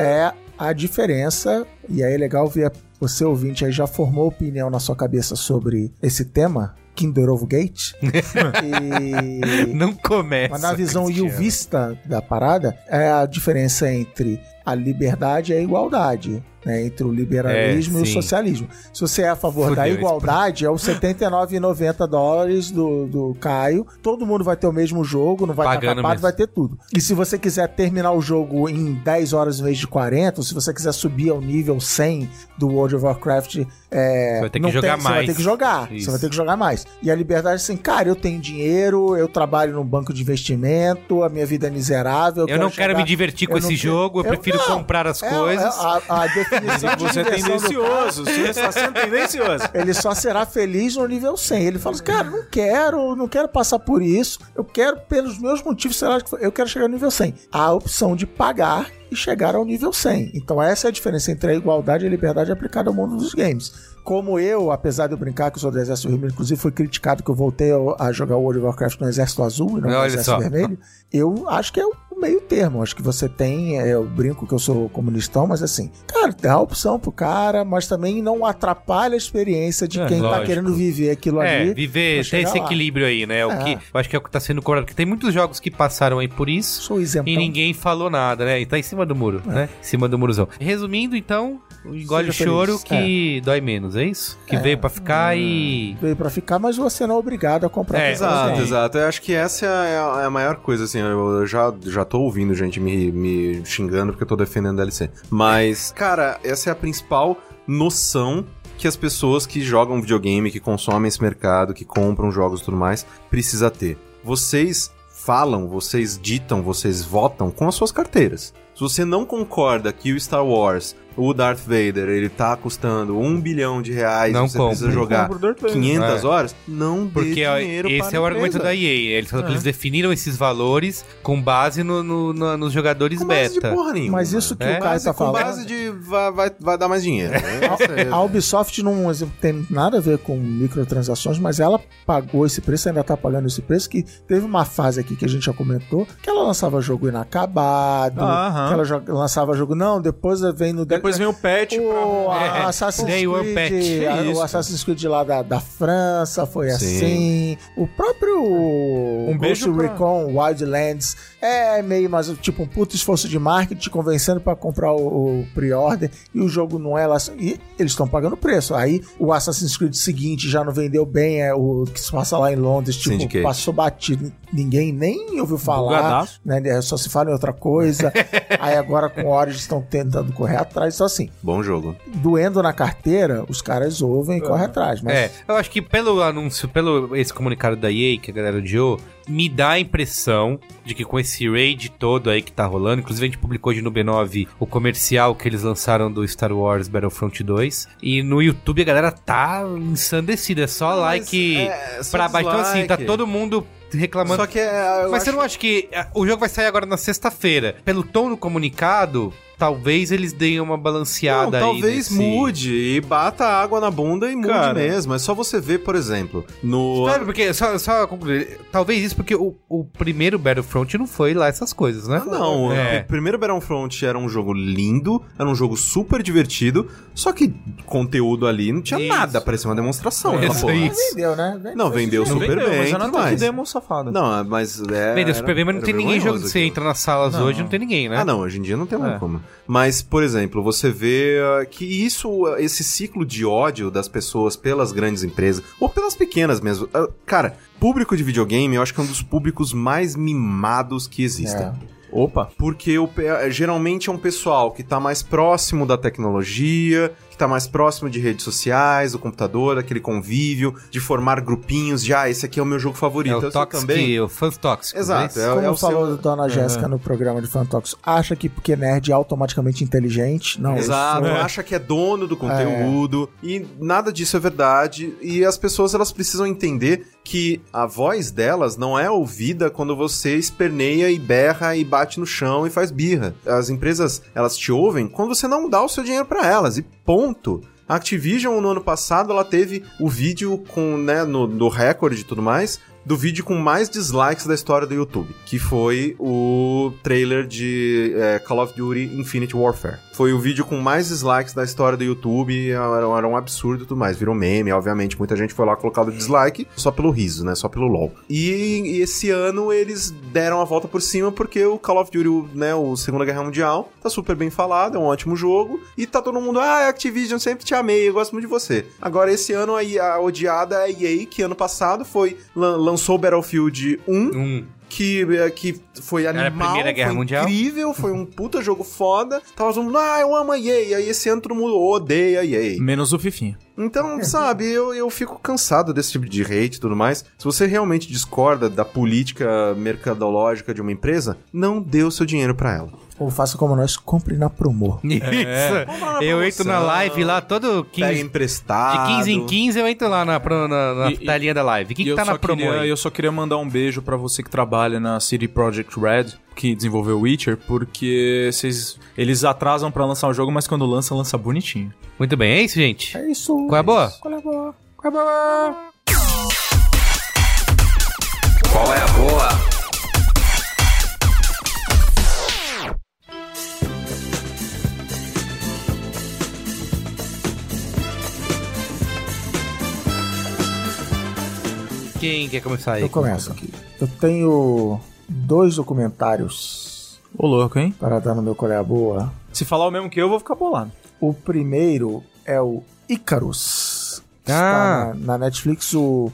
é a diferença, e aí é legal ver você ouvinte aí já formou opinião na sua cabeça sobre esse tema, Kinder Ovo Gate, (laughs) e... Não começa. Mas na visão yuvista da parada, é a diferença entre a liberdade e a igualdade. Né, entre o liberalismo É, e o socialismo. Se você é a favor Fudeu da igualdade, é os R$ 79,90 dólares do, do Caio. Todo mundo vai ter o mesmo jogo, não vai estar Pagando capado, mesmo. vai ter tudo. E se você quiser terminar o jogo em 10 horas em vez de 40, ou se você quiser subir ao nível 100 do World of Warcraft, é, Você vai ter que jogar tem- Você vai mais. ter que jogar. Isso. Você vai ter que jogar mais. E a liberdade, assim, cara, eu tenho dinheiro, eu trabalho num banco de investimento, a minha vida é miserável. Eu não quero me divertir com eu esse jogo, eu eu- prefiro não, comprar as É, coisas. é a, a definição de Você é tendencioso. Você está sendo tendencioso. ele só será feliz no nível 100. Ele fala assim, cara, não quero, não quero passar por isso. Eu quero, pelos meus motivos, sei lá, que eu quero chegar no nível 100. Há a opção de pagar e chegar ao nível 100. Então essa é a diferença entre a igualdade e a liberdade aplicada ao mundo dos games. Como eu, apesar de eu brincar que eu sou do Exército Vermelho, inclusive foi criticado que eu voltei a jogar World of Warcraft no Exército Azul e não no Exército só. Vermelho, eu acho que é o meio termo. Acho que você tem, é, eu brinco que eu sou comunistão, mas assim, cara, dá a opção pro cara, mas também não atrapalha a experiência de É, quem tá lógico. querendo viver aquilo É, ali. viver, chegar esse lá. equilíbrio aí, né? O É. que eu acho que é o que tá sendo cobrado. Porque tem muitos jogos que passaram aí por isso. E ninguém falou nada, né? E tá em cima do muro, né? Em cima do murozão. Resumindo, então, engole o choro feliz. que dói menos, é isso? Que É. veio pra ficar e. Veio pra ficar, mas você não é obrigado a comprar. É, Exato, exato. Eu acho que essa é a, é a maior coisa, assim. Eu já, já tô ouvindo gente me, me xingando porque eu tô defendendo DLC. Mas, cara, essa é a principal noção que as pessoas que jogam videogame, que consomem esse mercado, que compram jogos e tudo mais, precisa ter. Vocês falam, vocês ditam, vocês votam com as suas carteiras. Se você não concorda que o Star Wars, o Darth Vader, ele tá custando um bilhão de reais, Não você compre. precisa jogar Compra o Darth Vader. 500 É. horas, não dê Porque ó, dinheiro esse para é o argumento da EA. Eles falam que eles definiram esses valores com base no, no- no- nos jogadores Com base de beta. porra nenhuma. Mas isso que É? o Caio Base- tá com falando. base de vai, vai, vai dar mais dinheiro. né? A Ubisoft não tem nada a ver com microtransações, mas ela pagou esse preço, ainda tá pagando esse preço, que teve uma fase aqui que a gente já comentou, que ela lançava jogo inacabado, Aham. que ela jo- lançava jogo, não, depois vem no... Depois vem o patch o (laughs) pra... a- Assassin's Creed, Patch, é isso. o Assassin's Creed lá da, da França foi Sim. assim. O próprio Um Ghost beijo pra- Recon Wildlands é meio mais tipo um puto esforço de marketing te convencendo pra comprar o, o pre-order e o jogo não é lá e eles estão pagando preço. Aí o Assassin's Creed seguinte já não vendeu bem, é o que se passa lá em Londres, tipo, Syndicate. passou batido, ninguém nem ouviu falar Bugadaço. né? Só se fala em outra coisa. (laughs) Aí agora com o Origins estão tentando correr atrás. Só assim, Bom jogo. doendo na carteira, os caras ouvem e correm atrás. Mas É, eu acho que pelo anúncio, pelo esse comunicado da EA que a galera odiou, me dá a impressão de que com esse raid todo aí que tá rolando, inclusive a gente publicou hoje no B9 o comercial que eles lançaram do Star Wars Battlefront 2, e no YouTube a galera tá ensandecida, é só like é, só pra baixo. Então assim, tá todo mundo reclamando. Só que é, Mas acho- você não acha que ah, o jogo vai sair agora na sexta-feira? Pelo tom do comunicado, talvez eles deem uma Não, balanceada aí. talvez nesse- mude e bata água na bunda e mude Cara. mesmo. É só você ver, por exemplo, no. Espera, porque, só, só concluir, talvez isso porque o, o primeiro Battlefront não foi lá essas coisas, né? Ah, não, É. o primeiro Battlefront era um jogo lindo, era um jogo super divertido, só que conteúdo ali não tinha Isso. nada, parecia uma demonstração. É isso porra. aí. vendeu, né? Não, vendeu Não super vendeu, bem mas eu não mais. demo safada. Não, mas é. Vendeu era- super bem, mas não tem ninguém jogando. Você entra nas salas Não. hoje, não tem ninguém, né? Ah, não, hoje em dia não tem mais É. como. Mas, por exemplo, você vê ah, que isso, ah, esse ciclo de ódio das pessoas pelas grandes empresas, ou pelas pequenas mesmo. ah, Cara, público de videogame, eu acho que é um dos públicos mais mimados que existem. É. Opa. Porque o, geralmente é um pessoal que tá mais próximo da tecnologia, que tá mais próximo de redes sociais, do computador, daquele convívio, de formar grupinhos, de ah, esse aqui é o meu jogo favorito. É o Toxic, também. o fãs tóxicos. Exato, é isso? é, Como é o falou seu... a Dona Jéssica no programa de Fantox, acha que porque nerd é automaticamente inteligente? Não, Exato, sou- acha que é dono do conteúdo e nada disso é verdade e as pessoas elas precisam entender que a voz delas não é ouvida quando você esperneia e berra e bate no chão e faz birra. As empresas, elas te ouvem quando você não dá o seu dinheiro pra elas e ponto. A Activision no ano passado ela teve o vídeo com, né, no, no recorde e tudo mais, do vídeo com mais dislikes da história do YouTube, que foi o trailer de é, Call of Duty Infinite Warfare. Foi o vídeo com mais dislikes da história do YouTube, era, era um absurdo e tudo mais. Virou meme, obviamente, muita gente foi lá colocar o dislike só pelo riso, né? Só pelo LOL. E, e esse ano eles deram a volta por cima porque o Call of Duty, o, né, o Segunda Guerra Mundial, tá super bem falado, é um ótimo jogo, e tá todo mundo, ah, Activision, sempre te amei, eu gosto muito de você. Agora, esse ano, aí, a odiada é a EA, que ano passado foi, lan- lançou Battlefield 1, Um. que, eh, que foi Era a animal, Primeira Guerra foi Mundial? incrível, foi um puta jogo foda. Tava todo mundo, ah, eu amo a EA. Aí esse ano todo mundo odeia a EA. Menos o Fifinha. Então, sabe, eu, eu fico cansado desse tipo de hate e tudo mais. Se você realmente discorda da política mercadológica de uma empresa, não dê o seu dinheiro pra ela. Ou faça como nós, compre na promo. (laughs) Isso. na Eu entro na live lá todo Pega 15. emprestado. De 15 em 15 eu entro lá na, na, na E- telinha da live. O que, tá só na promo queria, aí? Eu só queria mandar um beijo pra você que trabalha na CD Projekt Red, que desenvolveu Witcher, porque vocês, eles atrasam pra lançar o jogo, mas quando lança, lança bonitinho. Muito bem, é isso, gente? É isso. Qual é a boa? Qual é a boa? Qual é a boa? Qual é a boa? Quem quer começar aí? Eu começo aqui. Eu tenho dois documentários Ô louco, hein? para dar no meu Qual é a Boa. Se falar o mesmo que eu, eu vou ficar bolado. O primeiro é o Icarus. Ah. Está na, na Netflix o,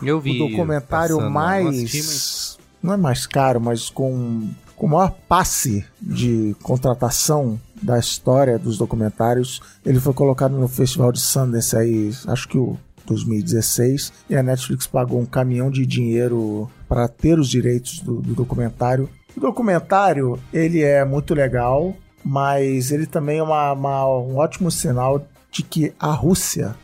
Eu o vi. documentário passando, mais. não assisti, mas- Não é mais caro, mas com, com o maior passe de contratação da história dos documentários. Ele foi colocado no Festival de Sundance aí, acho que o 2016, e a Netflix pagou um caminhão de dinheiro para ter os direitos do, do documentário. O documentário, ele é muito legal, mas ele também é uma- uma- um ótimo sinal de que a Rússia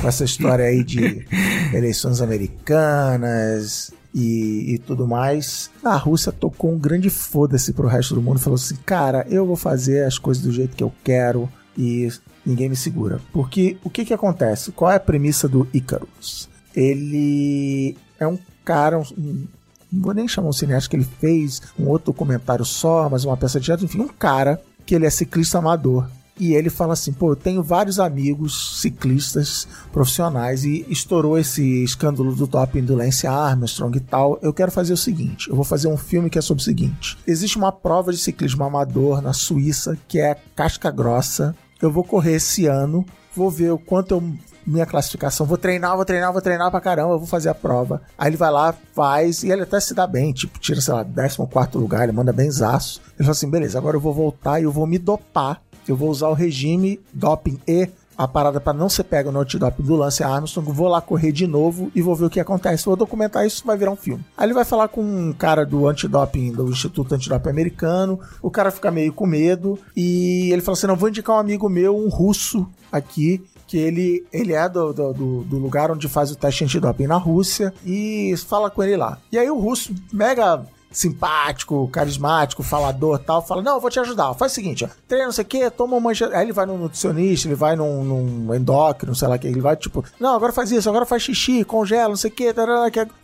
com essa história aí de (laughs) eleições americanas e, e tudo mais. A Rússia tocou um grande foda-se pro resto do mundo falou assim: cara, eu vou fazer as coisas do jeito que eu quero e ninguém me segura. Porque o que que acontece? Qual é a premissa do Icarus? Ele é um cara, um- não vou nem chamar um cineasta que ele fez um outro documentário só, mas uma peça de teatro, enfim, um cara que ele é ciclista amador. E ele fala assim: pô, eu tenho vários amigos ciclistas profissionais e estourou esse escândalo do doping do Lance Armstrong e tal. Eu quero fazer o seguinte: eu vou fazer um filme que é sobre o seguinte. Existe uma prova de ciclismo amador na Suíça que é casca grossa. Eu vou correr esse ano, vou ver o quanto eu minha classificação. Vou treinar, vou treinar, vou treinar pra caramba, eu vou fazer a prova. Aí ele vai lá, faz, e ele até se dá bem, tipo, tira, sei lá, 14 lugar, ele manda bem zaço. Ele fala assim: beleza, agora eu vou voltar e eu vou me dopar. Eu vou usar o regime doping e a parada pra não ser pego no antidoping do Lance Armstrong, vou lá correr de novo e vou ver o que acontece. Vou documentar isso, vai virar um filme. Aí ele vai falar com um cara do antidoping, do Instituto Antidoping Americano, o cara fica meio com medo e ele fala assim: não, vou indicar um amigo meu, um russo aqui, que ele, ele é do, do- do lugar onde faz o teste antidoping na Rússia e fala com ele lá. E aí o russo, mega simpático, carismático, falador tal, fala: Não, eu vou te ajudar. Faz o seguinte, ó, treina não sei o que, toma uma. inje-" Aí ele vai num nutricionista, ele vai num, num endócrino, sei lá o que, ele vai tipo: Não, agora faz isso, agora faz xixi, congela, não sei o que,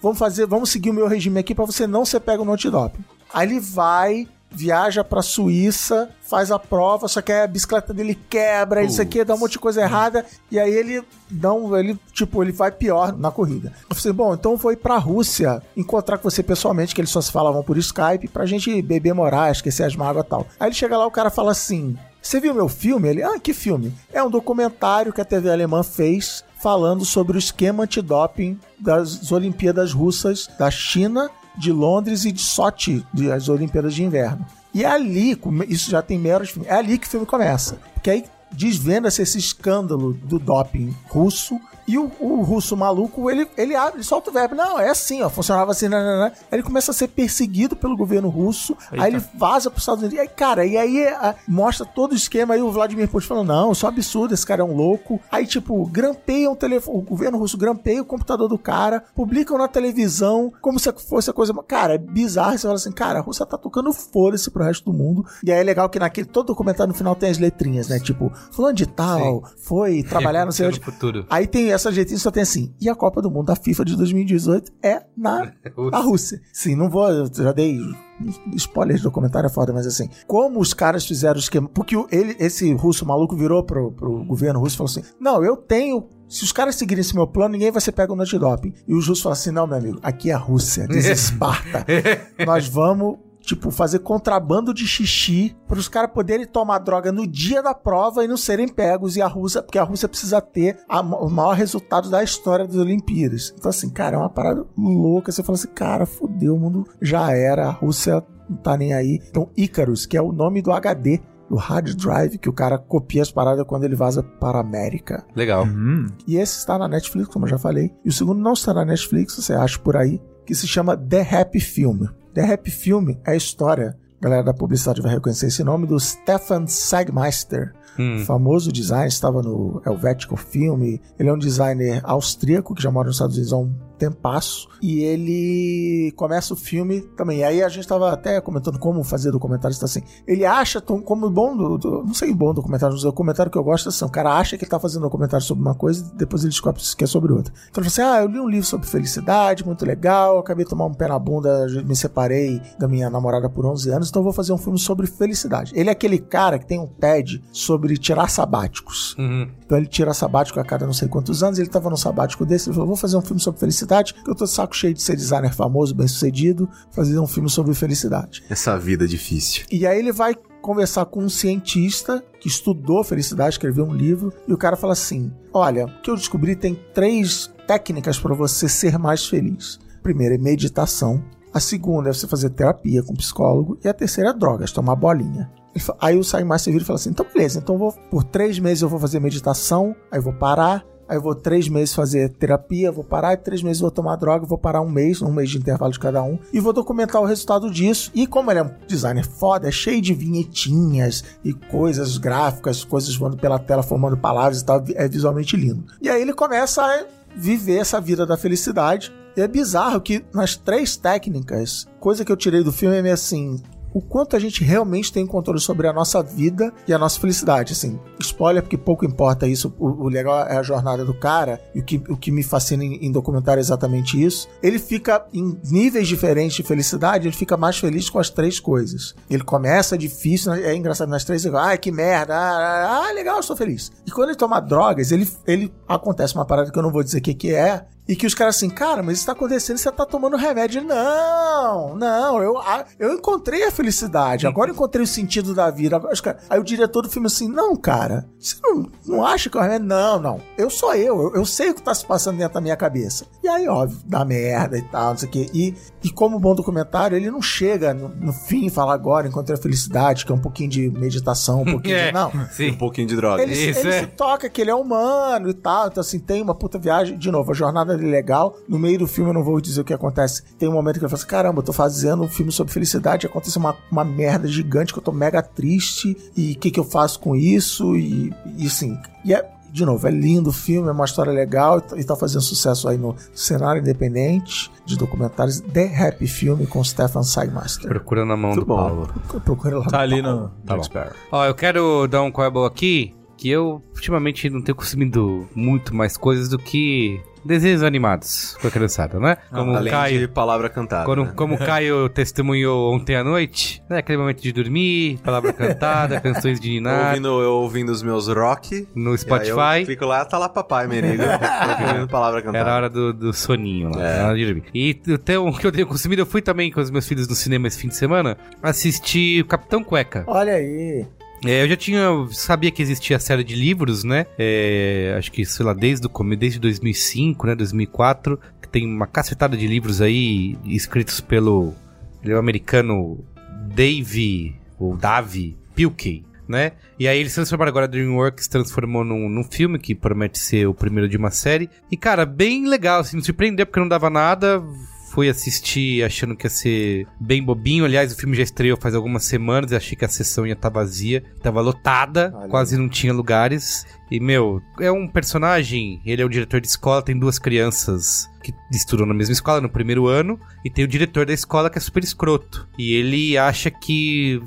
vamos fazer, vamos seguir o meu regime aqui pra você não ser pego no antidoping. Aí ele vai. Viaja pra Suíça, faz a prova, só que a bicicleta dele quebra, isso aqui, dá um monte de coisa errada, e aí ele não, ele, tipo, ele vai pior na corrida. Eu falei, bom, então vou ir pra Rússia encontrar com você pessoalmente, que eles só se falavam por Skype, pra gente beber morar, esquecer as mágoas e tal. Aí ele chega lá, o cara fala assim: Você viu meu filme? Ele, ah, que filme? É um documentário que a TV alemã fez falando sobre o esquema antidoping das Olimpíadas Russas da China de Londres e de Sochi, das Olimpíadas de Inverno. E é ali, isso já tem meia hora de filme, é ali que o filme começa. Porque aí desvenda-se esse escândalo do doping russo. E o, o russo maluco, ele, ele abre, ele solta o verbo. Não, é assim, ó. Funcionava assim, né, né, né. Aí ele começa a ser perseguido pelo governo russo. Aí ele vaza pros Estados Unidos. E aí, cara, e aí a- mostra todo o esquema. Aí o Vladimir Putin falando: não, isso é um absurdo, esse cara é um louco. Aí, tipo, grampeiam o telefone. O governo russo grampeia o computador do cara, publicam na televisão, como se fosse a coisa. Cara, é bizarro. Você fala assim, cara, a Rússia tá tocando foda-se pro resto do mundo. E aí é legal que naquele todo documentário no final tem as letrinhas, né? Tipo, fulano de tal, foi trabalhar não sei onde. futuro. Aí tem essa jeitinho só tem assim. E a Copa do Mundo da FIFA de 2018 é na (laughs) a Rússia. Sim, não vou, eu já dei spoiler de documentário é foda, mas assim, como os caras fizeram o esquema, porque o- ele, esse russo maluco virou pro, pro governo russo e falou assim: "Não, eu tenho se os caras seguirem esse meu plano, ninguém vai ser pego no antidoping. E os russos falam assim: não, meu amigo, aqui é a Rússia, diz (laughs) Esparta. Nós vamos tipo, fazer contrabando de xixi para os caras poderem tomar droga no dia da prova e não serem pegos. E a Rússia, porque a Rússia precisa ter a- o maior resultado da história das Olimpíadas. Então, assim, cara, é uma parada louca. Você fala assim, cara, fudeu, o mundo já era. A Rússia não tá nem aí. Então, Icarus, que é o nome do HD. Do hard drive que o cara copia as paradas quando ele vaza para a América. Legal. Hum, E esse está na Netflix, como eu já falei. E o segundo não está na Netflix, você acha por aí, que se chama The Happy Film. The Happy Film é a história, a galera da publicidade vai reconhecer esse nome, do Stefan Sagmeister. Hum. Famoso designer, estava no Helvético Filme. Ele é um designer austríaco que já mora nos Estados Unidos há um tempasso. E ele começa o filme também. Aí a gente estava até comentando como fazer documentário. Está assim. Ele acha, como bom, do, do- não sei bom documentário, mas o documentário que eu gosto é assim: o cara acha que ele tá fazendo um documentário sobre uma coisa e depois ele descobre que é sobre outra. Então ele fala assim: ah, eu li um livro sobre felicidade, muito legal. Acabei de tomar um pé na bunda, me separei da minha namorada por 11 anos, então vou fazer um filme sobre felicidade. Ele é aquele cara que tem um TED sobre tirar sabáticos. Uhum. Então ele tira sabático a cada não sei quantos anos. Ele tava num sabático desse. Ele falou: Vou fazer um filme sobre felicidade. Que eu tô saco cheio de ser designer famoso, bem sucedido. Fazer um filme sobre felicidade. Essa vida difícil. E aí ele vai conversar com um cientista que estudou felicidade, escreveu um livro. E o cara fala assim: Olha, o que eu descobri tem três técnicas para você ser mais feliz. A primeira é meditação. A segunda é você fazer terapia com psicólogo. E a terceira é drogas, tomar bolinha. Aí o Sai Master vira e fala assim: então beleza, então vou, por três meses eu vou fazer meditação, aí vou parar, aí vou três meses fazer terapia, vou parar, e três meses vou tomar droga, vou parar um mês, um mês de intervalo de cada um, e vou documentar o resultado disso. E como ele é um designer foda, é cheio de vinhetinhas e coisas gráficas, coisas voando pela tela, formando palavras e tal, é visualmente lindo. E aí ele começa a viver essa vida da felicidade. E é bizarro que nas três técnicas, coisa que eu tirei do filme é meio assim. O quanto a gente realmente tem controle sobre a nossa vida e a nossa felicidade. Assim, spoiler, porque pouco importa isso. O, o legal é a jornada do cara. E o que, o que me fascina em, em documentário é exatamente isso. Ele fica em níveis diferentes de felicidade, ele fica mais feliz com as três coisas. Ele começa difícil, é engraçado nas três, ele, ah, que merda, ah, ah, legal, eu estou feliz. E quando ele toma drogas, ele, ele acontece uma parada que eu não vou dizer o que, que é, e que os caras assim, cara, mas isso tá acontecendo, você tá tomando remédio. Não, não, eu, eu encontrei a felicidade, agora eu encontrei o sentido da vida. Agora, aí o diretor do filme assim, não, cara, você não, não acha que é o remédio? Não, não, eu sou eu, eu, eu sei o que tá se passando dentro da minha cabeça. E aí, óbvio, dá merda e tal, não sei o quê. E, e como bom documentário, ele não chega no, no fim e fala agora, encontrei a felicidade, que é um pouquinho de meditação, um pouquinho (laughs) É, de. Não, Um Sim. pouquinho de droga. ele, Isso, ele é. se toca que ele é humano e tal. Então, assim, tem uma puta viagem. De novo, a jornada é legal. No meio do filme, eu não vou dizer o que acontece. Tem um momento que ele fala assim: caramba, eu tô fazendo um filme sobre felicidade. Acontece uma, uma merda gigante que eu tô mega triste. E o que, que eu faço com isso? E, e assim. E é. De novo, é lindo o filme, é uma história legal e tá- tá fazendo sucesso aí no cenário independente de documentários The Happy Film com Stefan Sagmaster. Procura na mão Muito do bom. Paulo. Procura lá. tá ali Paulo. no Tá. Ó, eu quero dar um boa aqui, que eu ultimamente não tenho consumido muito mais coisas do que desenhos animados com a criançada, né? Como o Além Caio. de palavra cantada. Quando, né? Como (laughs) o Caio testemunhou ontem à noite, né? Aquele momento de dormir, palavra cantada, (laughs) canções de Ninar ouvindo, eu ouvindo os meus rock. no e aí Eu Spotify. clico lá, tá lá papai, Merigo. (laughs) Ouvindo palavra cantada. Era a hora do, do soninho lá, É. era a hora de dormir. E até o que eu tenho consumido, eu fui também com os meus filhos no cinema esse fim de semana assistir o Capitão Cueca. Olha aí. É, eu já tinha. Sabia que existia a série de livros, né? É, acho que, sei lá, desde o começo, desde 2005, né? 2004, que tem uma cacetada de livros aí escritos pelo. Ele é americano Dave. Ou Davi Pilkey. Né? E aí eles transformaram agora a DreamWorks, transformou num, num filme que promete ser o primeiro de uma série. E cara, bem legal, assim, me surpreendeu porque não dava nada fui assistir achando que ia ser bem bobinho. Aliás, o filme já estreou faz algumas semanas e achei que a sessão ia estar tá vazia. Tava lotada, Olha quase não tinha lugares. E, meu, é um personagem, ele é o diretor de escola, tem duas crianças que estudam na mesma escola no primeiro ano, e tem o diretor da escola que é super escroto. E ele acha que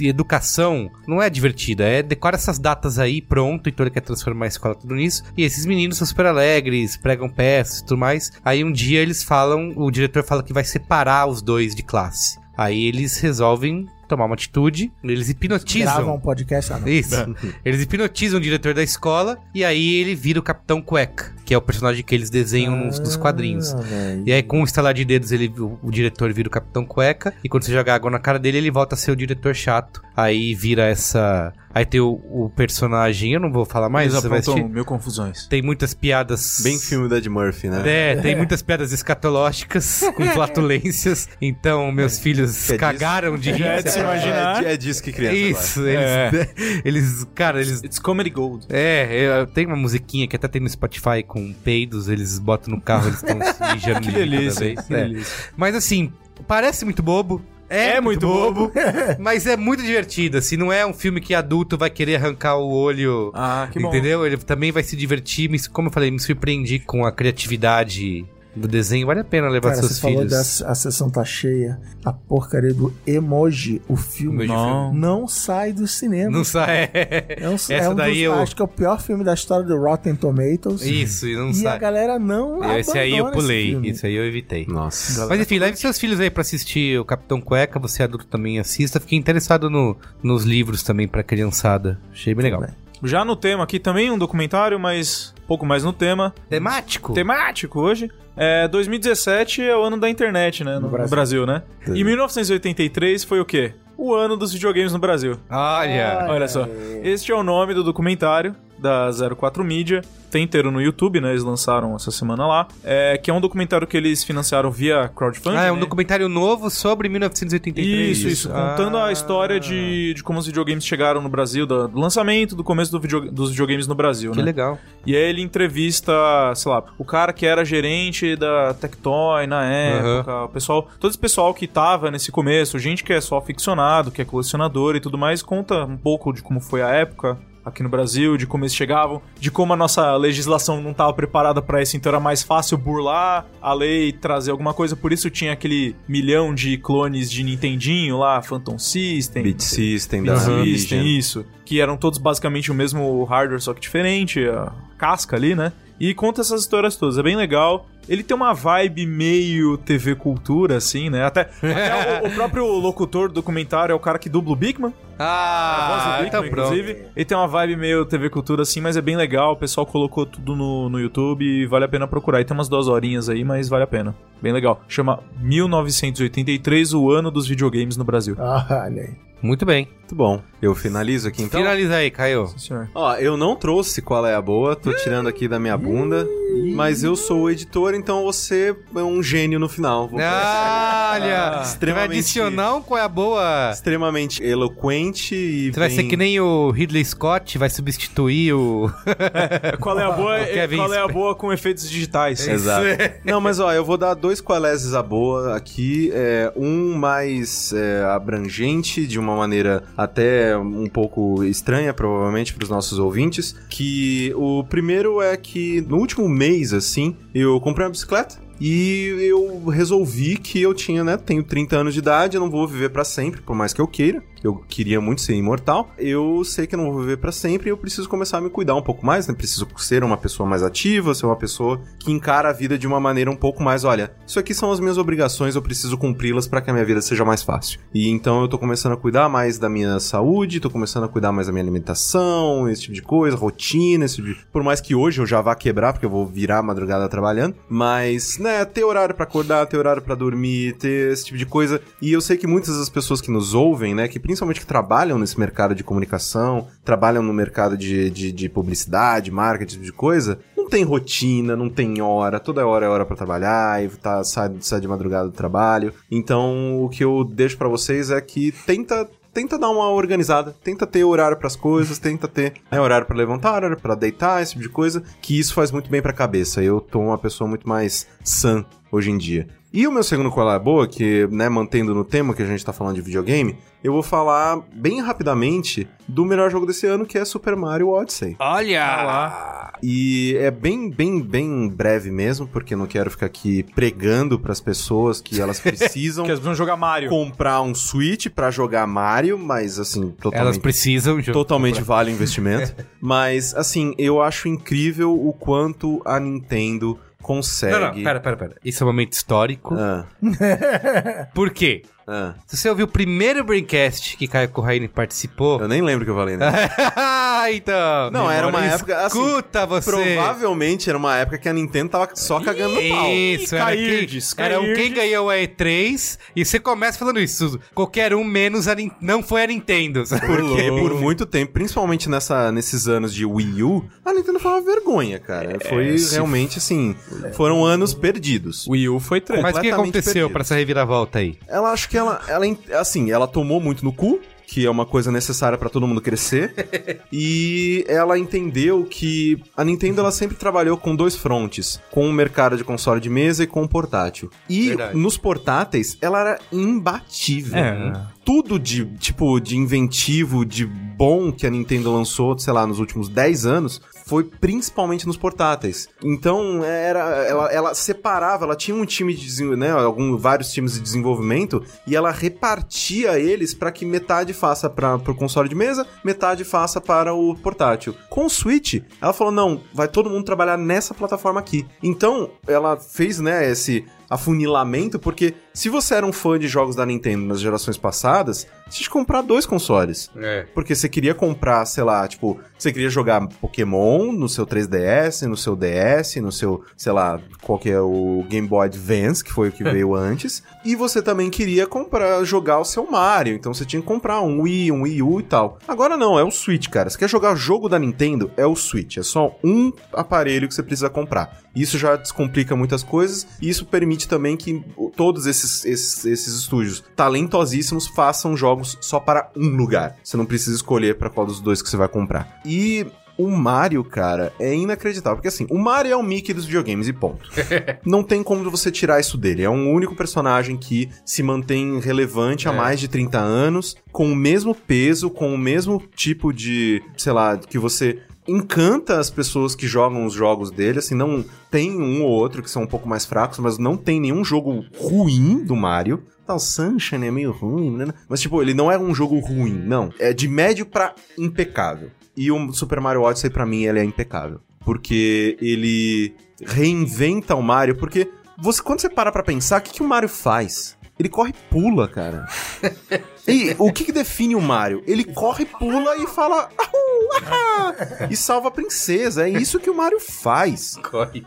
educação não é divertida, é decora essas datas aí, pronto, então ele quer transformar a escola tudo nisso. E esses meninos são super alegres, pregam peças e tudo mais. Aí um dia eles falam, o diretor fala que vai separar os dois de classe. Aí eles resolvem tomar uma atitude, eles hipnotizam. Grava um podcast, ah, não. Isso. (laughs) Eles hipnotizam o diretor da escola e aí ele vira o Capitão Cueca, que é o personagem que eles desenham nos, nos quadrinhos. Ah, velho. E aí, com um estalar de dedos, ele, o, o diretor vira o Capitão Cueca. E quando você joga água na cara dele, ele volta a ser o diretor chato. Aí vira essa. Aí tem o, o personagem. Eu não vou falar mais. Eles apontam mil confusões. Tem muitas piadas. Bem filme da Ed Murphy, né? É, (laughs) tem muitas piadas escatológicas (laughs) com flatulências. Então, meus filhos Que é cagaram de Já é rir. de se imaginar. É, é disso que criança Isso, eles, (laughs) eles. Cara, eles It's Comedy Gold. é, eu- tem uma musiquinha que até tem no Spotify com peidos, eles botam no carro, eles estão se mijando Que rir delícia, que É. delícia. Mas assim, parece muito bobo. É, É muito bobo. (laughs) mas é muito divertido, assim, não é um filme que adulto vai querer arrancar o olho, Ah, que bom. entendeu? Ele também vai se divertir, me- como eu falei, me surpreendi com a criatividade do desenho, vale a pena levar Cara, seus você falou filhos. da a sessão tá cheia. A porcaria do emoji, o filme, Emoji Não. não sai do cinema. Não sai. É um, (laughs) Essa é um daí dos, eu- acho que é o pior filme da história do Rotten Tomatoes. Isso, e não E a sai. galera não Esse aí eu pulei, esse aí eu evitei. Nossa. Mas enfim, leve seus filhos aí pra assistir o Capitão Cueca, você adulto também assista. Fiquei interessado no, nos livros também pra criançada. Achei bem legal. bem. Já no tema aqui também, um documentário, mas um pouco mais no tema. Temático? Temático hoje. É, 2017 é o ano da internet, né? No, no Brasil. Brasil. né? E 1983 foi o quê? O ano dos videogames no Brasil. Olha. Olha só. Este é o nome do documentário da 04 Media. Tem inteiro no YouTube, né? Eles lançaram essa semana lá. É, que é um documentário que eles financiaram via crowdfunding. Ah, é um né? documentário novo sobre 1983. Isso, isso. Contando Ah. a história de, de como os videogames chegaram no Brasil, do, do lançamento, do começo do video- dos videogames no Brasil, Que né? legal. E aí ele entrevista, sei lá, o cara que era gerente da Tectoy na época, o pessoal, todo esse pessoal que tava nesse começo, gente que é só aficionado, que é colecionador e tudo mais, conta um pouco de como foi a época aqui no Brasil, de como eles chegavam, de como a nossa legislação não estava preparada para isso, então era mais fácil burlar a lei e trazer alguma coisa, por isso tinha aquele milhão de clones de Nintendinho lá, Phantom System, Beat System, da Uhum. Vision. Tem isso. Que eram todos basicamente o mesmo hardware, só que diferente, a casca ali, né? E conta essas histórias todas. É bem legal. Ele tem uma vibe meio TV Cultura, assim, né? Até, (laughs) até o, o próprio locutor do documentário é o cara que dubla o Bigman. Ah, Bigman, então pronto. inclusive. Ele tem uma vibe meio TV Cultura, assim, mas é bem legal. O pessoal colocou tudo no, no YouTube e vale a pena procurar. E tem umas duas horinhas aí, mas vale a pena. Bem legal. Chama 1983, o ano dos videogames no Brasil. Ah, olha aí. Muito bem. Muito bom. Eu finalizo aqui então. Finaliza aí, Caio. Sim, senhor. Ó, eu não trouxe qual é a boa, tô tirando aqui da minha bunda, mas eu sou o editor, então você é um gênio no final. Vou Ah, Olha, você vai extremamente- adicionar um qual é a boa. Extremamente eloquente e Você vai ser que nem o Ridley Scott, vai substituir o. (laughs) Qual é a boa? (laughs) Qual é a boa com efeitos digitais? Exato. (laughs) Não, mas ó, eu vou dar dois qualeses a boa aqui. É, um mais é, abrangente, de uma maneira até um pouco estranha, provavelmente, para os nossos ouvintes. Que o primeiro é que no último mês, assim, eu comprei uma bicicleta. E eu resolvi que eu tinha, né? Tenho 30 anos de idade, eu não vou viver pra sempre, por mais que eu queira. Eu queria muito ser imortal. Eu sei que eu não vou viver pra sempre e eu preciso começar a me cuidar um pouco mais, né? Preciso ser uma pessoa mais ativa, ser uma pessoa que encara a vida de uma maneira um pouco mais, olha, isso aqui são as minhas obrigações, eu preciso cumpri-las pra que a minha vida seja mais fácil. E então eu tô começando a cuidar mais da minha saúde, tô começando a cuidar mais da minha alimentação, esse tipo de coisa, rotina, esse tipo de... Por mais que hoje eu já vá quebrar, porque eu vou virar a madrugada trabalhando, mas, né, ter horário pra acordar, ter horário pra dormir, ter esse tipo de coisa. E eu sei que muitas das pessoas que nos ouvem, né, que principalmente que trabalham nesse mercado de comunicação, trabalham no mercado de, de, de publicidade, marketing, esse tipo de coisa, não tem rotina, não tem hora, toda hora é hora pra trabalhar, e tá, sai, sai de madrugada do trabalho. Então, o que eu deixo pra vocês é que tenta tenta dar uma organizada, tenta ter horário pras coisas, (laughs) tenta ter né, horário pra levantar, horário pra deitar, esse tipo de coisa, que isso faz muito bem pra cabeça. Eu tô uma pessoa muito mais sã hoje em dia. E o meu segundo qual é boa, que, né, mantendo no tema que a gente tá falando de videogame, eu vou falar bem rapidamente do melhor jogo desse ano, que é Super Mario Odyssey. Olha! E é bem, bem, bem breve mesmo, porque eu não quero ficar aqui pregando pras pessoas que elas (laughs) precisam Que eles vão jogar Mario. comprar um Switch pra jogar Mario, mas assim, Elas totalmente precisam de Totalmente vale o investimento. (laughs) Mas, assim, eu acho incrível o quanto a Nintendo consegue. Não, não, pera, pera, pera. Isso é um momento histórico. Ah, Por quê? Ah. Se você ouviu o primeiro Braincast que Caio Corraine participou... Eu nem lembro que eu falei, né? (laughs) então... Não, era uma época, assim, Escuta você... Provavelmente era uma época que a Nintendo tava só cagando no pau. Isso, era, quem, Cairdes, era um Cairdes. quem ganhou a E3 e você começa falando isso. Qualquer um menos a não foi a Nintendo. (laughs) Porque por muito tempo, principalmente nessa, nesses anos de Wii U, a Nintendo foi uma vergonha, cara. foi realmente assim. Foram anos perdidos. Wii U foi treta. Mas o que aconteceu pra essa reviravolta aí? Ela acho que ela, ela, assim, ela tomou muito no cu. Que é uma coisa necessária pra todo mundo crescer. (laughs) e ela entendeu que a Nintendo ela sempre trabalhou com dois frontes: com o mercado de console de mesa e com o portátil. E Verdade. nos portáteis, ela era imbatível. É. Tudo de, tipo, de inventivo, de bom que a Nintendo lançou, sei lá, nos últimos 10 anos, foi principalmente nos portáteis. Então, era, ela, ela separava, ela tinha um time de né, algum, vários times de desenvolvimento e ela repartia eles para que metade faça para o console de mesa, metade faça para o portátil. Com o Switch, ela falou: "Não, vai todo mundo trabalhar nessa plataforma aqui". Então, ela fez, né, esse afunilamento, porque se você era um fã de jogos da Nintendo nas gerações passadas, você tinha que comprar dois consoles. É. Porque você queria comprar, sei lá, tipo, você queria jogar Pokémon no seu 3DS, no seu DS, no seu, sei lá, qual que é o Game Boy Advance, que foi o que (laughs) veio antes. E você também queria comprar, jogar o seu Mario. Então você tinha que comprar um Wii, um Wii U e tal. Agora não, é o Switch, cara. Você quer jogar jogo da Nintendo? É o Switch. É só um aparelho que você precisa comprar. Isso já descomplica muitas coisas e isso permite também que todos esses, esses, esses estúdios talentosíssimos façam jogos só para um lugar. Você não precisa escolher para qual dos dois que você vai comprar. E o Mario, cara, é inacreditável. Porque assim, o Mario é o Mickey dos videogames e ponto. (laughs) não tem como você tirar isso dele. É um único personagem que se mantém relevante há mais de 30 anos, com o mesmo peso, com o mesmo tipo de, sei lá, que você encanta as pessoas que jogam os jogos dele, assim, não tem um ou outro que são um pouco mais fracos, mas não tem nenhum jogo ruim do Mario. Tá, o Sunshine é meio ruim, né? Mas, tipo, ele não é um jogo ruim, não. É de médio pra impecável. E o Super Mario Odyssey, pra mim, ele é impecável. Porque ele reinventa o Mario, porque você, quando você para pra pensar, o que, que o Mario faz? Ele corre e pula, cara. (laughs) E o que, que define o Mario? Ele corre, pula e fala. E salva a princesa. É isso que o Mario faz. Corre.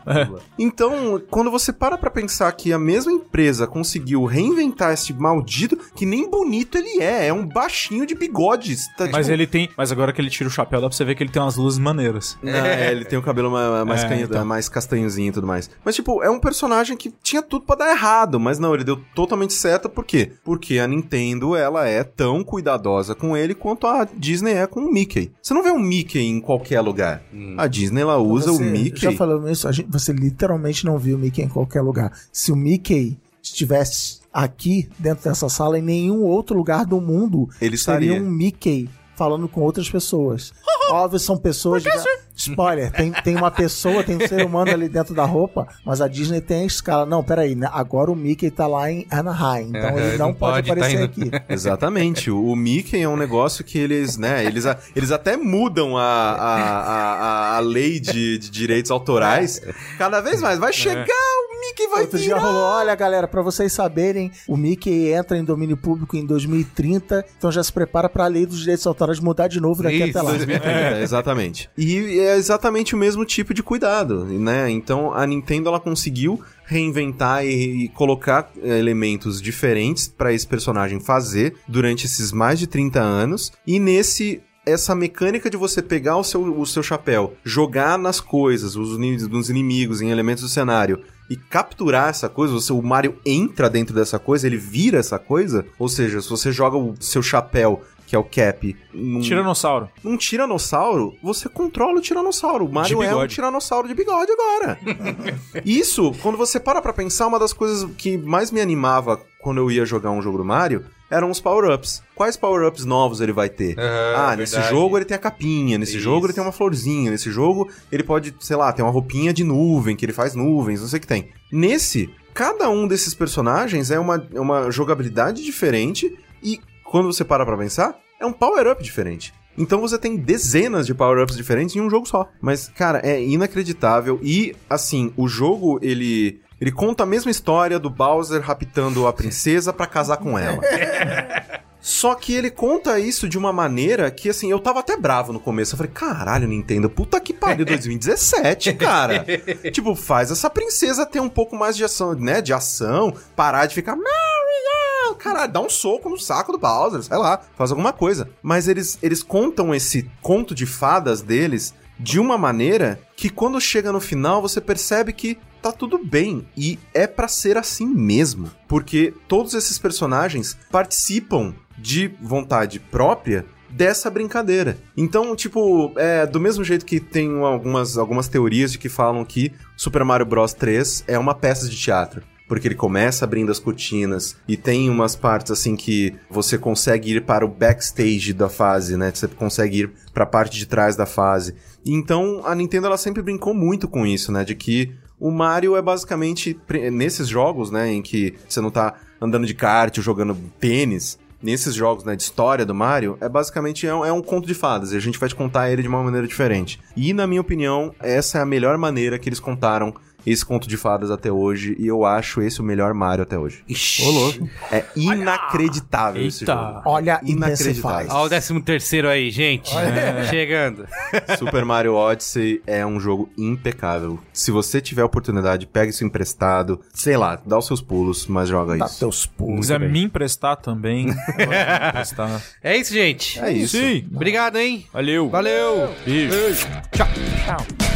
Então, quando você para pra pensar que a mesma empresa conseguiu reinventar esse maldito, que nem bonito ele é, é um baixinho de bigodes. Tá, Mas tipo, ele tem. Mas agora que ele tira o chapéu, dá pra você ver que ele tem umas luzes maneiras. Ah, é, ele tem o cabelo ma- mais, É, então. mais castanhozinho e tudo mais. Mas, tipo, é um personagem que tinha tudo pra dar errado, mas não, ele deu totalmente certo, por quê? Porque a Nintendo, ela é tão cuidadosa com ele quanto a Disney é com o Mickey. Você não vê um Mickey em qualquer lugar. A Disney, ela usa Você o Mickey... Já falando isso, a gente- você literalmente não viu o Mickey em qualquer lugar. Se o Mickey estivesse aqui, dentro dessa sala, em nenhum outro lugar do mundo, Ele seria estaria. um Mickey falando com outras pessoas. (laughs) Óbvio, são pessoas. De... (laughs) Spoiler, tem, tem uma pessoa, tem um ser humano ali dentro da roupa, mas a Disney tem a escala. Não, peraí, né? agora o Mickey tá lá em Anaheim, então É, ele não, não pode, pode tá aparecer indo. aqui. (laughs) Exatamente. O Mickey é um negócio que eles, né, eles, a- eles até mudam a, a, a, a- a lei de, de direitos autorais cada vez mais. Vai chegar, o Mickey vai Outro dia virar. rolou, olha galera, pra vocês saberem, o Mickey entra em domínio público em 2030, então já se prepara pra lei dos direitos autorais mudar de novo daqui Isso, até lá. 2030. É, exatamente. E é exatamente o mesmo tipo de cuidado, né? Então a Nintendo ela conseguiu reinventar e, e colocar eh, elementos diferentes pra esse personagem fazer durante esses mais de 30 anos. E nesse essa mecânica de você pegar o seu, o seu chapéu, jogar nas coisas, os nos inimigos, em elementos do cenário e capturar essa coisa, você, o Mario entra dentro dessa coisa, ele vira essa coisa. Ou seja, se você joga o seu chapéu, que é o cap, num, Tiranossauro. num tiranossauro, você controla o tiranossauro. O Mario é um tiranossauro de bigode agora. (laughs) Isso, quando você para pra pensar, uma das coisas que mais me animava quando eu ia jogar um jogo do Mario eram os power-ups. Quais power-ups novos ele vai ter? Aham, ah, nesse verdade. jogo ele tem a capinha, nesse Isso. jogo ele tem uma florzinha, nesse jogo ele pode, sei lá, ter uma roupinha de nuvem, que ele faz nuvens, não sei o que tem. Nesse, cada um desses personagens é uma, é uma jogabilidade diferente e quando você para pra pensar, é um power-up diferente. Então você tem dezenas de power-ups diferentes em um jogo só. Mas, cara, é inacreditável. E, assim, o jogo, ele. Ele conta a mesma história do Bowser raptando a princesa pra casar com ela. (laughs) Só que ele conta isso de uma maneira que, assim, eu tava até bravo no começo. Eu falei, caralho, Nintendo, puta que pariu, 2017, cara. (laughs) tipo, faz essa princesa ter um pouco mais de ação, né? De ação, parar de ficar. Caralho, dá um soco no saco do Bowser, sei lá, faz alguma coisa. Mas eles, eles contam esse conto de fadas deles de uma maneira que quando chega no final você percebe que tá tudo bem e é pra ser assim mesmo, porque todos esses personagens participam de vontade própria dessa brincadeira. Então, tipo, é do mesmo jeito que tem algumas, algumas teorias de que falam que Super Mario Bros 3 é uma peça de teatro. Porque ele começa abrindo as cortinas e tem umas partes assim que você consegue ir para o backstage da fase, né? Você consegue ir para a parte de trás da fase. Então a Nintendo ela sempre brincou muito com isso, né? De que o Mario é basicamente nesses jogos, né, em que você não tá andando de kart ou jogando tênis, nesses jogos, né, de história do Mario, é basicamente é um, é um conto de fadas, e a gente vai te contar ele de uma maneira diferente. E na minha opinião, essa é a melhor maneira que eles contaram esse conto de fadas até hoje, e eu acho esse o melhor Mario até hoje. Ô, louco. É inacreditável esse Eita. jogo. Olha, Inacreditável. Ó, o décimo terceiro aí, gente. Chegando. (laughs) Super Mario Odyssey é um jogo impecável. Se você tiver oportunidade, pega isso emprestado, sei lá, dá os seus pulos, mas joga Dá isso. teus Se pulos. quiser me emprestar também, pode (laughs) me emprestar. É isso, gente. É isso. Sim. Obrigado, hein? Valeu. Valeu. Beijo. Tchau. Tchau.